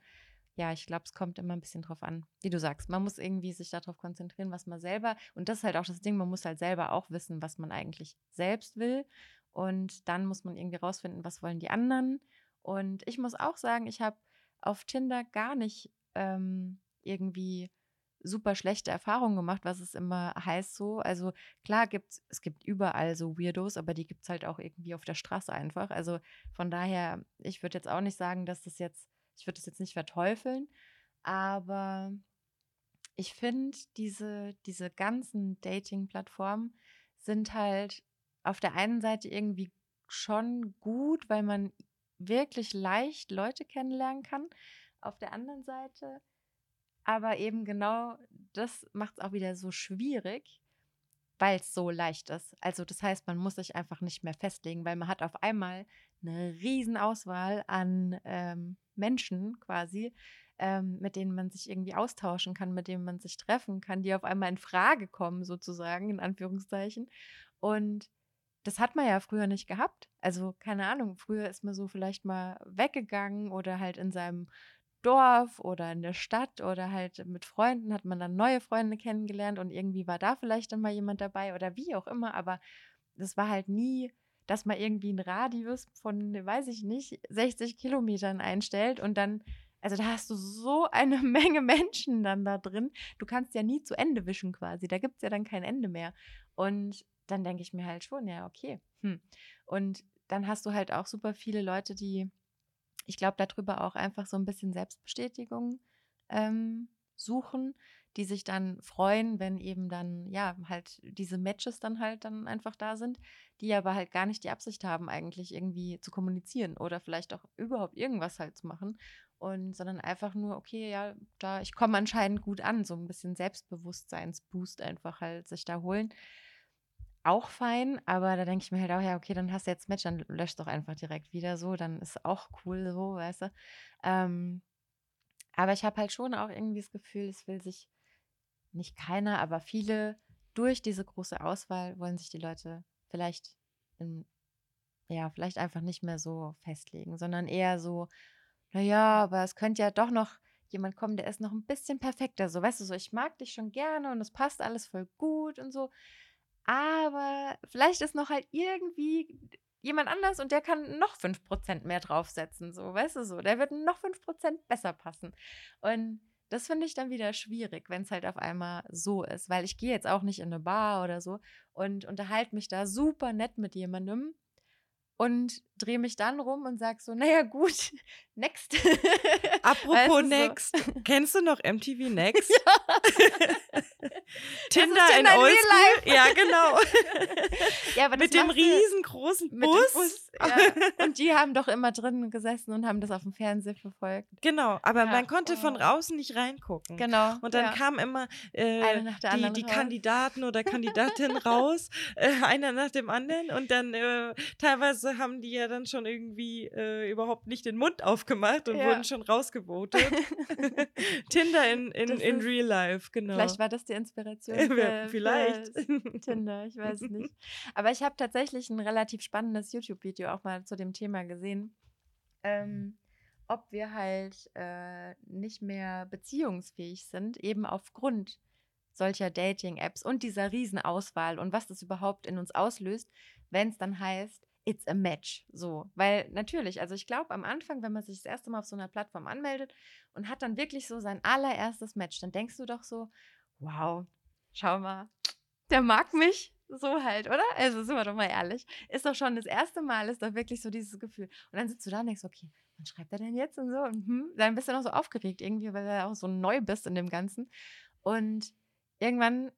ja, ich glaube, es kommt immer ein bisschen drauf an, wie du sagst. Man muss irgendwie sich darauf konzentrieren, was man selber, und das ist halt auch das Ding, man muss halt selber auch wissen, was man eigentlich selbst will. Und dann muss man irgendwie rausfinden, was wollen die anderen. Und ich muss auch sagen, ich habe auf Tinder gar nicht ähm, irgendwie super schlechte Erfahrungen gemacht, was es immer heißt so. Also klar gibt es gibt überall so Weirdos, aber die gibt es halt auch irgendwie auf der Straße einfach. Also von daher, ich würde jetzt auch nicht sagen, dass das jetzt, ich würde das jetzt nicht verteufeln, aber ich finde, diese, diese ganzen Dating-Plattformen sind halt auf der einen Seite irgendwie schon gut, weil man wirklich leicht Leute kennenlernen kann. Auf der anderen Seite aber eben genau das macht es auch wieder so schwierig, weil es so leicht ist. Also das heißt, man muss sich einfach nicht mehr festlegen, weil man hat auf einmal eine riesen Auswahl an ähm, Menschen quasi, ähm, mit denen man sich irgendwie austauschen kann, mit denen man sich treffen kann, die auf einmal in Frage kommen, sozusagen, in Anführungszeichen. Und das hat man ja früher nicht gehabt. Also keine Ahnung, früher ist man so vielleicht mal weggegangen oder halt in seinem Dorf oder in der Stadt oder halt mit Freunden hat man dann neue Freunde kennengelernt und irgendwie war da vielleicht dann mal jemand dabei oder wie auch immer, aber das war halt nie, dass man irgendwie einen Radius von, weiß ich nicht, 60 Kilometern einstellt und dann, also da hast du so eine Menge Menschen dann da drin. Du kannst ja nie zu Ende wischen quasi. Da gibt es ja dann kein Ende mehr. Und dann denke ich mir halt schon, ja, okay. Hm. Und dann hast du halt auch super viele Leute, die ich glaube, darüber auch einfach so ein bisschen Selbstbestätigung ähm, suchen, die sich dann freuen, wenn eben dann, ja, halt diese Matches dann halt dann einfach da sind, die aber halt gar nicht die Absicht haben, eigentlich irgendwie zu kommunizieren oder vielleicht auch überhaupt irgendwas halt zu machen. Und sondern einfach nur, okay, ja, da, ich komme anscheinend gut an, so ein bisschen Selbstbewusstseinsboost einfach halt sich da holen auch fein, aber da denke ich mir halt auch, ja, okay, dann hast du jetzt Match, dann lösch doch einfach direkt wieder so, dann ist auch cool so, weißt du. Ähm, aber ich habe halt schon auch irgendwie das Gefühl, es will sich nicht keiner, aber viele durch diese große Auswahl wollen sich die Leute vielleicht in, ja, vielleicht einfach nicht mehr so festlegen, sondern eher so, naja, aber es könnte ja doch noch jemand kommen, der ist noch ein bisschen perfekter, so, weißt du, so, ich mag dich schon gerne und es passt alles voll gut und so. Aber vielleicht ist noch halt irgendwie jemand anders und der kann noch 5% mehr draufsetzen, so, weißt du so. Der wird noch 5% besser passen. Und das finde ich dann wieder schwierig, wenn es halt auf einmal so ist, weil ich gehe jetzt auch nicht in eine Bar oder so und unterhalte mich da super nett mit jemandem und drehe mich dann rum und sage so, naja gut, next. Apropos weißt du, Next, so. kennst du noch MTV Next? Ja. Tinder, Tinder in Oldschool? Ja, genau. ja, mit dem riesengroßen Bus. Mit Bus ja. Und die haben doch immer drinnen gesessen und haben das auf dem Fernseher verfolgt. Genau, aber ja. man konnte oh. von draußen nicht reingucken. Genau. Und dann kamen immer äh, die, die Kandidaten oder Kandidatinnen raus, äh, einer nach dem anderen und dann äh, teilweise haben die ja dann schon irgendwie äh, überhaupt nicht den Mund aufgemacht und ja. wurden schon rausgevotet. Tinder in, in, in Real Life, genau. Vielleicht war das die Inspiration. Für, Vielleicht. Für Tinder, ich weiß nicht. Aber ich habe tatsächlich ein relativ spannendes YouTube-Video auch mal zu dem Thema gesehen. Ähm, ob wir halt äh, nicht mehr beziehungsfähig sind, eben aufgrund solcher Dating-Apps und dieser Riesenauswahl und was das überhaupt in uns auslöst, wenn es dann heißt, it's a match. So, weil natürlich, also ich glaube, am Anfang, wenn man sich das erste Mal auf so einer Plattform anmeldet und hat dann wirklich so sein allererstes Match, dann denkst du doch so, wow, schau mal, der mag mich. So halt, oder? Also sind wir doch mal ehrlich. Ist doch schon das erste Mal, ist doch wirklich so dieses Gefühl. Und dann sitzt du da und denkst, okay, wann schreibt er denn jetzt und so? Und hm, dann bist du noch so aufgeregt irgendwie, weil du auch so neu bist in dem Ganzen. Und irgendwann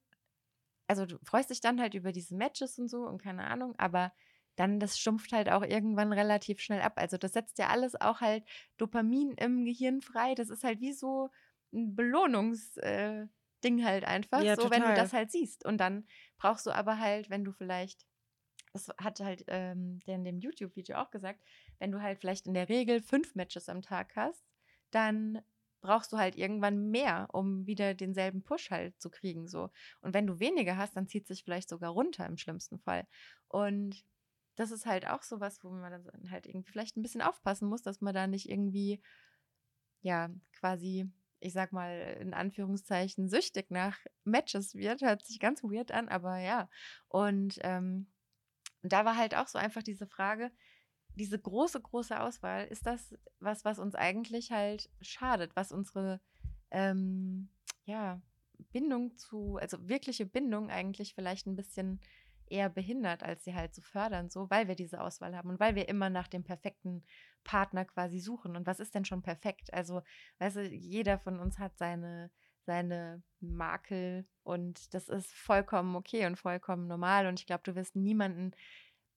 also du freust dich dann halt über diese Matches und so und keine Ahnung, aber dann das stumpft halt auch irgendwann relativ schnell ab. Also das setzt ja alles auch halt Dopamin im Gehirn frei. Das ist halt wie so ein Belohnungsding äh, halt einfach, Ja, so wenn du total. das halt siehst. Und dann brauchst du aber halt, wenn du vielleicht, das hat halt ähm, der in dem YouTube-Video auch gesagt, wenn du halt vielleicht in der Regel fünf Matches am Tag hast, dann brauchst du halt irgendwann mehr, um wieder denselben Push halt zu kriegen. So. Und wenn du weniger hast, dann zieht sich vielleicht sogar runter im schlimmsten Fall. Und das ist halt auch sowas, wo man dann halt irgendwie vielleicht ein bisschen aufpassen muss, dass man da nicht irgendwie, ja, quasi, ich sag mal, in Anführungszeichen süchtig nach Matches wird. Hört sich ganz weird an, aber ja. Und ähm, da war halt auch so einfach diese Frage, diese große, große Auswahl, ist das was, was uns eigentlich halt schadet, was unsere, ähm, ja, Bindung zu, also wirkliche Bindung eigentlich vielleicht ein bisschen eher behindert, als sie halt zu fördern, so, weil wir diese Auswahl haben und weil wir immer nach dem perfekten Partner quasi suchen. Und was ist denn schon perfekt? Also, weißt du, jeder von uns hat seine, seine Makel und das ist vollkommen okay und vollkommen normal. Und ich glaube, du wirst niemanden,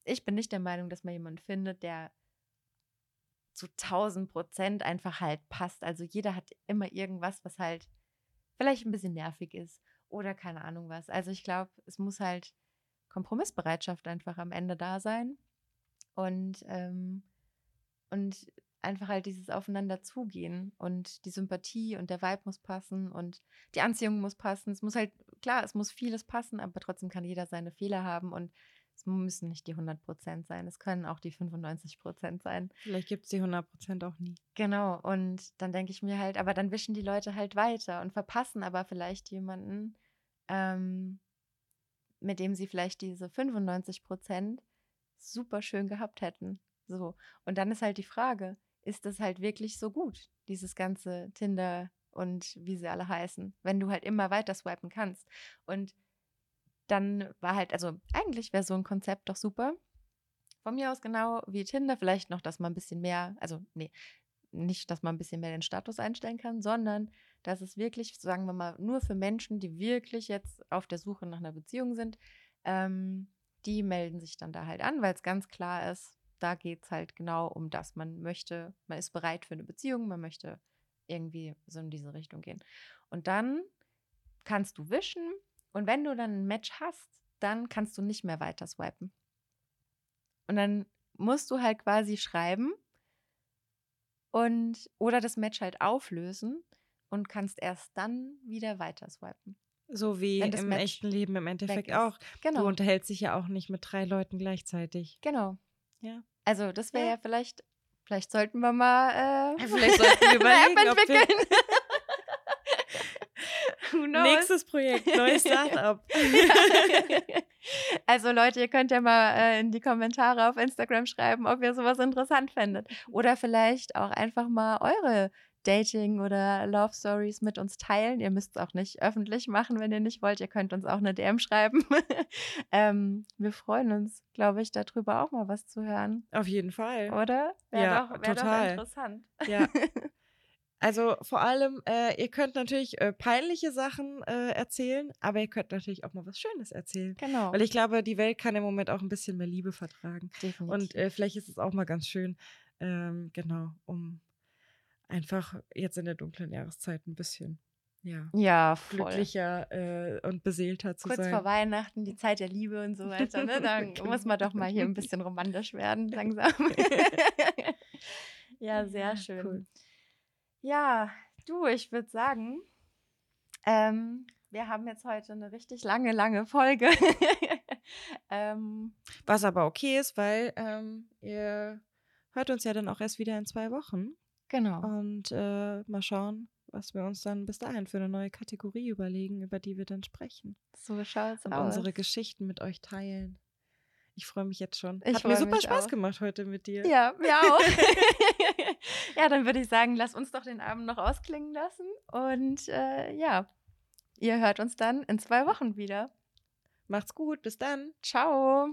ich bin nicht der Meinung, dass man jemanden findet, der zu 1000 Prozent einfach halt passt. Also jeder hat immer irgendwas, was halt vielleicht ein bisschen nervig ist oder keine Ahnung was. Also ich glaube, es muss halt Kompromissbereitschaft einfach am Ende da sein und, ähm, und einfach halt dieses Aufeinander zugehen und die Sympathie und der Vibe muss passen und die Anziehung muss passen. Es muss halt, klar, es muss vieles passen, aber trotzdem kann jeder seine Fehler haben und es müssen nicht die 100% sein, es können auch die 95% sein. Vielleicht gibt es die 100% auch nie. Genau, und dann denke ich mir halt, aber dann wischen die Leute halt weiter und verpassen aber vielleicht jemanden, ähm, mit dem sie vielleicht diese 95% super schön gehabt hätten. So. Und dann ist halt die Frage, ist das halt wirklich so gut, dieses ganze Tinder und wie sie alle heißen, wenn du halt immer weiter swipen kannst. Und dann war halt, also eigentlich wäre so ein Konzept doch super. Von mir aus genau wie Tinder, vielleicht noch, dass man ein bisschen mehr, also nee, nicht, dass man ein bisschen mehr den Status einstellen kann, sondern dass es wirklich, sagen wir mal, nur für Menschen, die wirklich jetzt auf der Suche nach einer Beziehung sind, ähm, die melden sich dann da halt an, weil es ganz klar ist, da geht es halt genau um das. Man möchte, man ist bereit für eine Beziehung, man möchte irgendwie so in diese Richtung gehen. Und dann kannst du wischen und wenn du dann ein Match hast, dann kannst du nicht mehr weiter swipen. Und dann musst du halt quasi schreiben und oder das Match halt auflösen und kannst erst dann wieder weiter swipen. So wie im Match echten Leben im Endeffekt auch. Du Genau. unterhältst dich ja auch nicht mit drei Leuten gleichzeitig. Genau. Ja. Also das wäre Ja. ja. vielleicht, vielleicht sollten wir mal äh, vielleicht sollten wir eine App entwickeln. Nächstes Projekt, neues Startup. also Leute, ihr könnt ja mal äh, in die Kommentare auf Instagram schreiben, ob ihr sowas interessant findet. Oder vielleicht auch einfach mal eure Dating- oder Love Stories mit uns teilen. Ihr müsst es auch nicht öffentlich machen, wenn ihr nicht wollt. Ihr könnt uns auch eine DM schreiben. ähm, wir freuen uns, glaube ich, darüber auch mal was zu hören. Auf jeden Fall. Oder? Wäre Ja, doch, wär doch total. interessant. Ja. Also vor allem, äh, ihr könnt natürlich äh, peinliche Sachen äh, erzählen, aber ihr könnt natürlich auch mal was Schönes erzählen. Genau. Weil ich glaube, die Welt kann im Moment auch ein bisschen mehr Liebe vertragen. Definitiv. Und äh, vielleicht ist es auch mal ganz schön, ähm, genau, um einfach jetzt in der dunklen Jahreszeit ein bisschen, ja, ja, glücklicher äh, und beseelter zu kurz sein. vor Weihnachten, die Zeit der Liebe und so weiter, ne? Dann Genau. muss man doch mal hier ein bisschen romantisch werden, langsam. ja, sehr schön. cool. Ja, du, ich würde sagen, ähm, wir haben jetzt heute eine richtig lange, lange Folge. ähm, Was aber okay ist, weil ähm, ihr hört uns ja dann auch erst wieder in zwei Wochen. Genau. Und äh, mal schauen, was wir uns dann bis dahin für eine neue Kategorie überlegen, über die wir dann sprechen. So schaut's Und aus. unsere Geschichten mit euch teilen. Ich freue mich jetzt schon. Ich Hat mir super Spaß auch. gemacht heute mit dir. Ja, mir auch. ja, dann würde ich sagen, lass uns doch den Abend noch ausklingen lassen. Und äh, ja, ihr hört uns dann in zwei Wochen wieder. Macht's gut, bis dann. Ciao.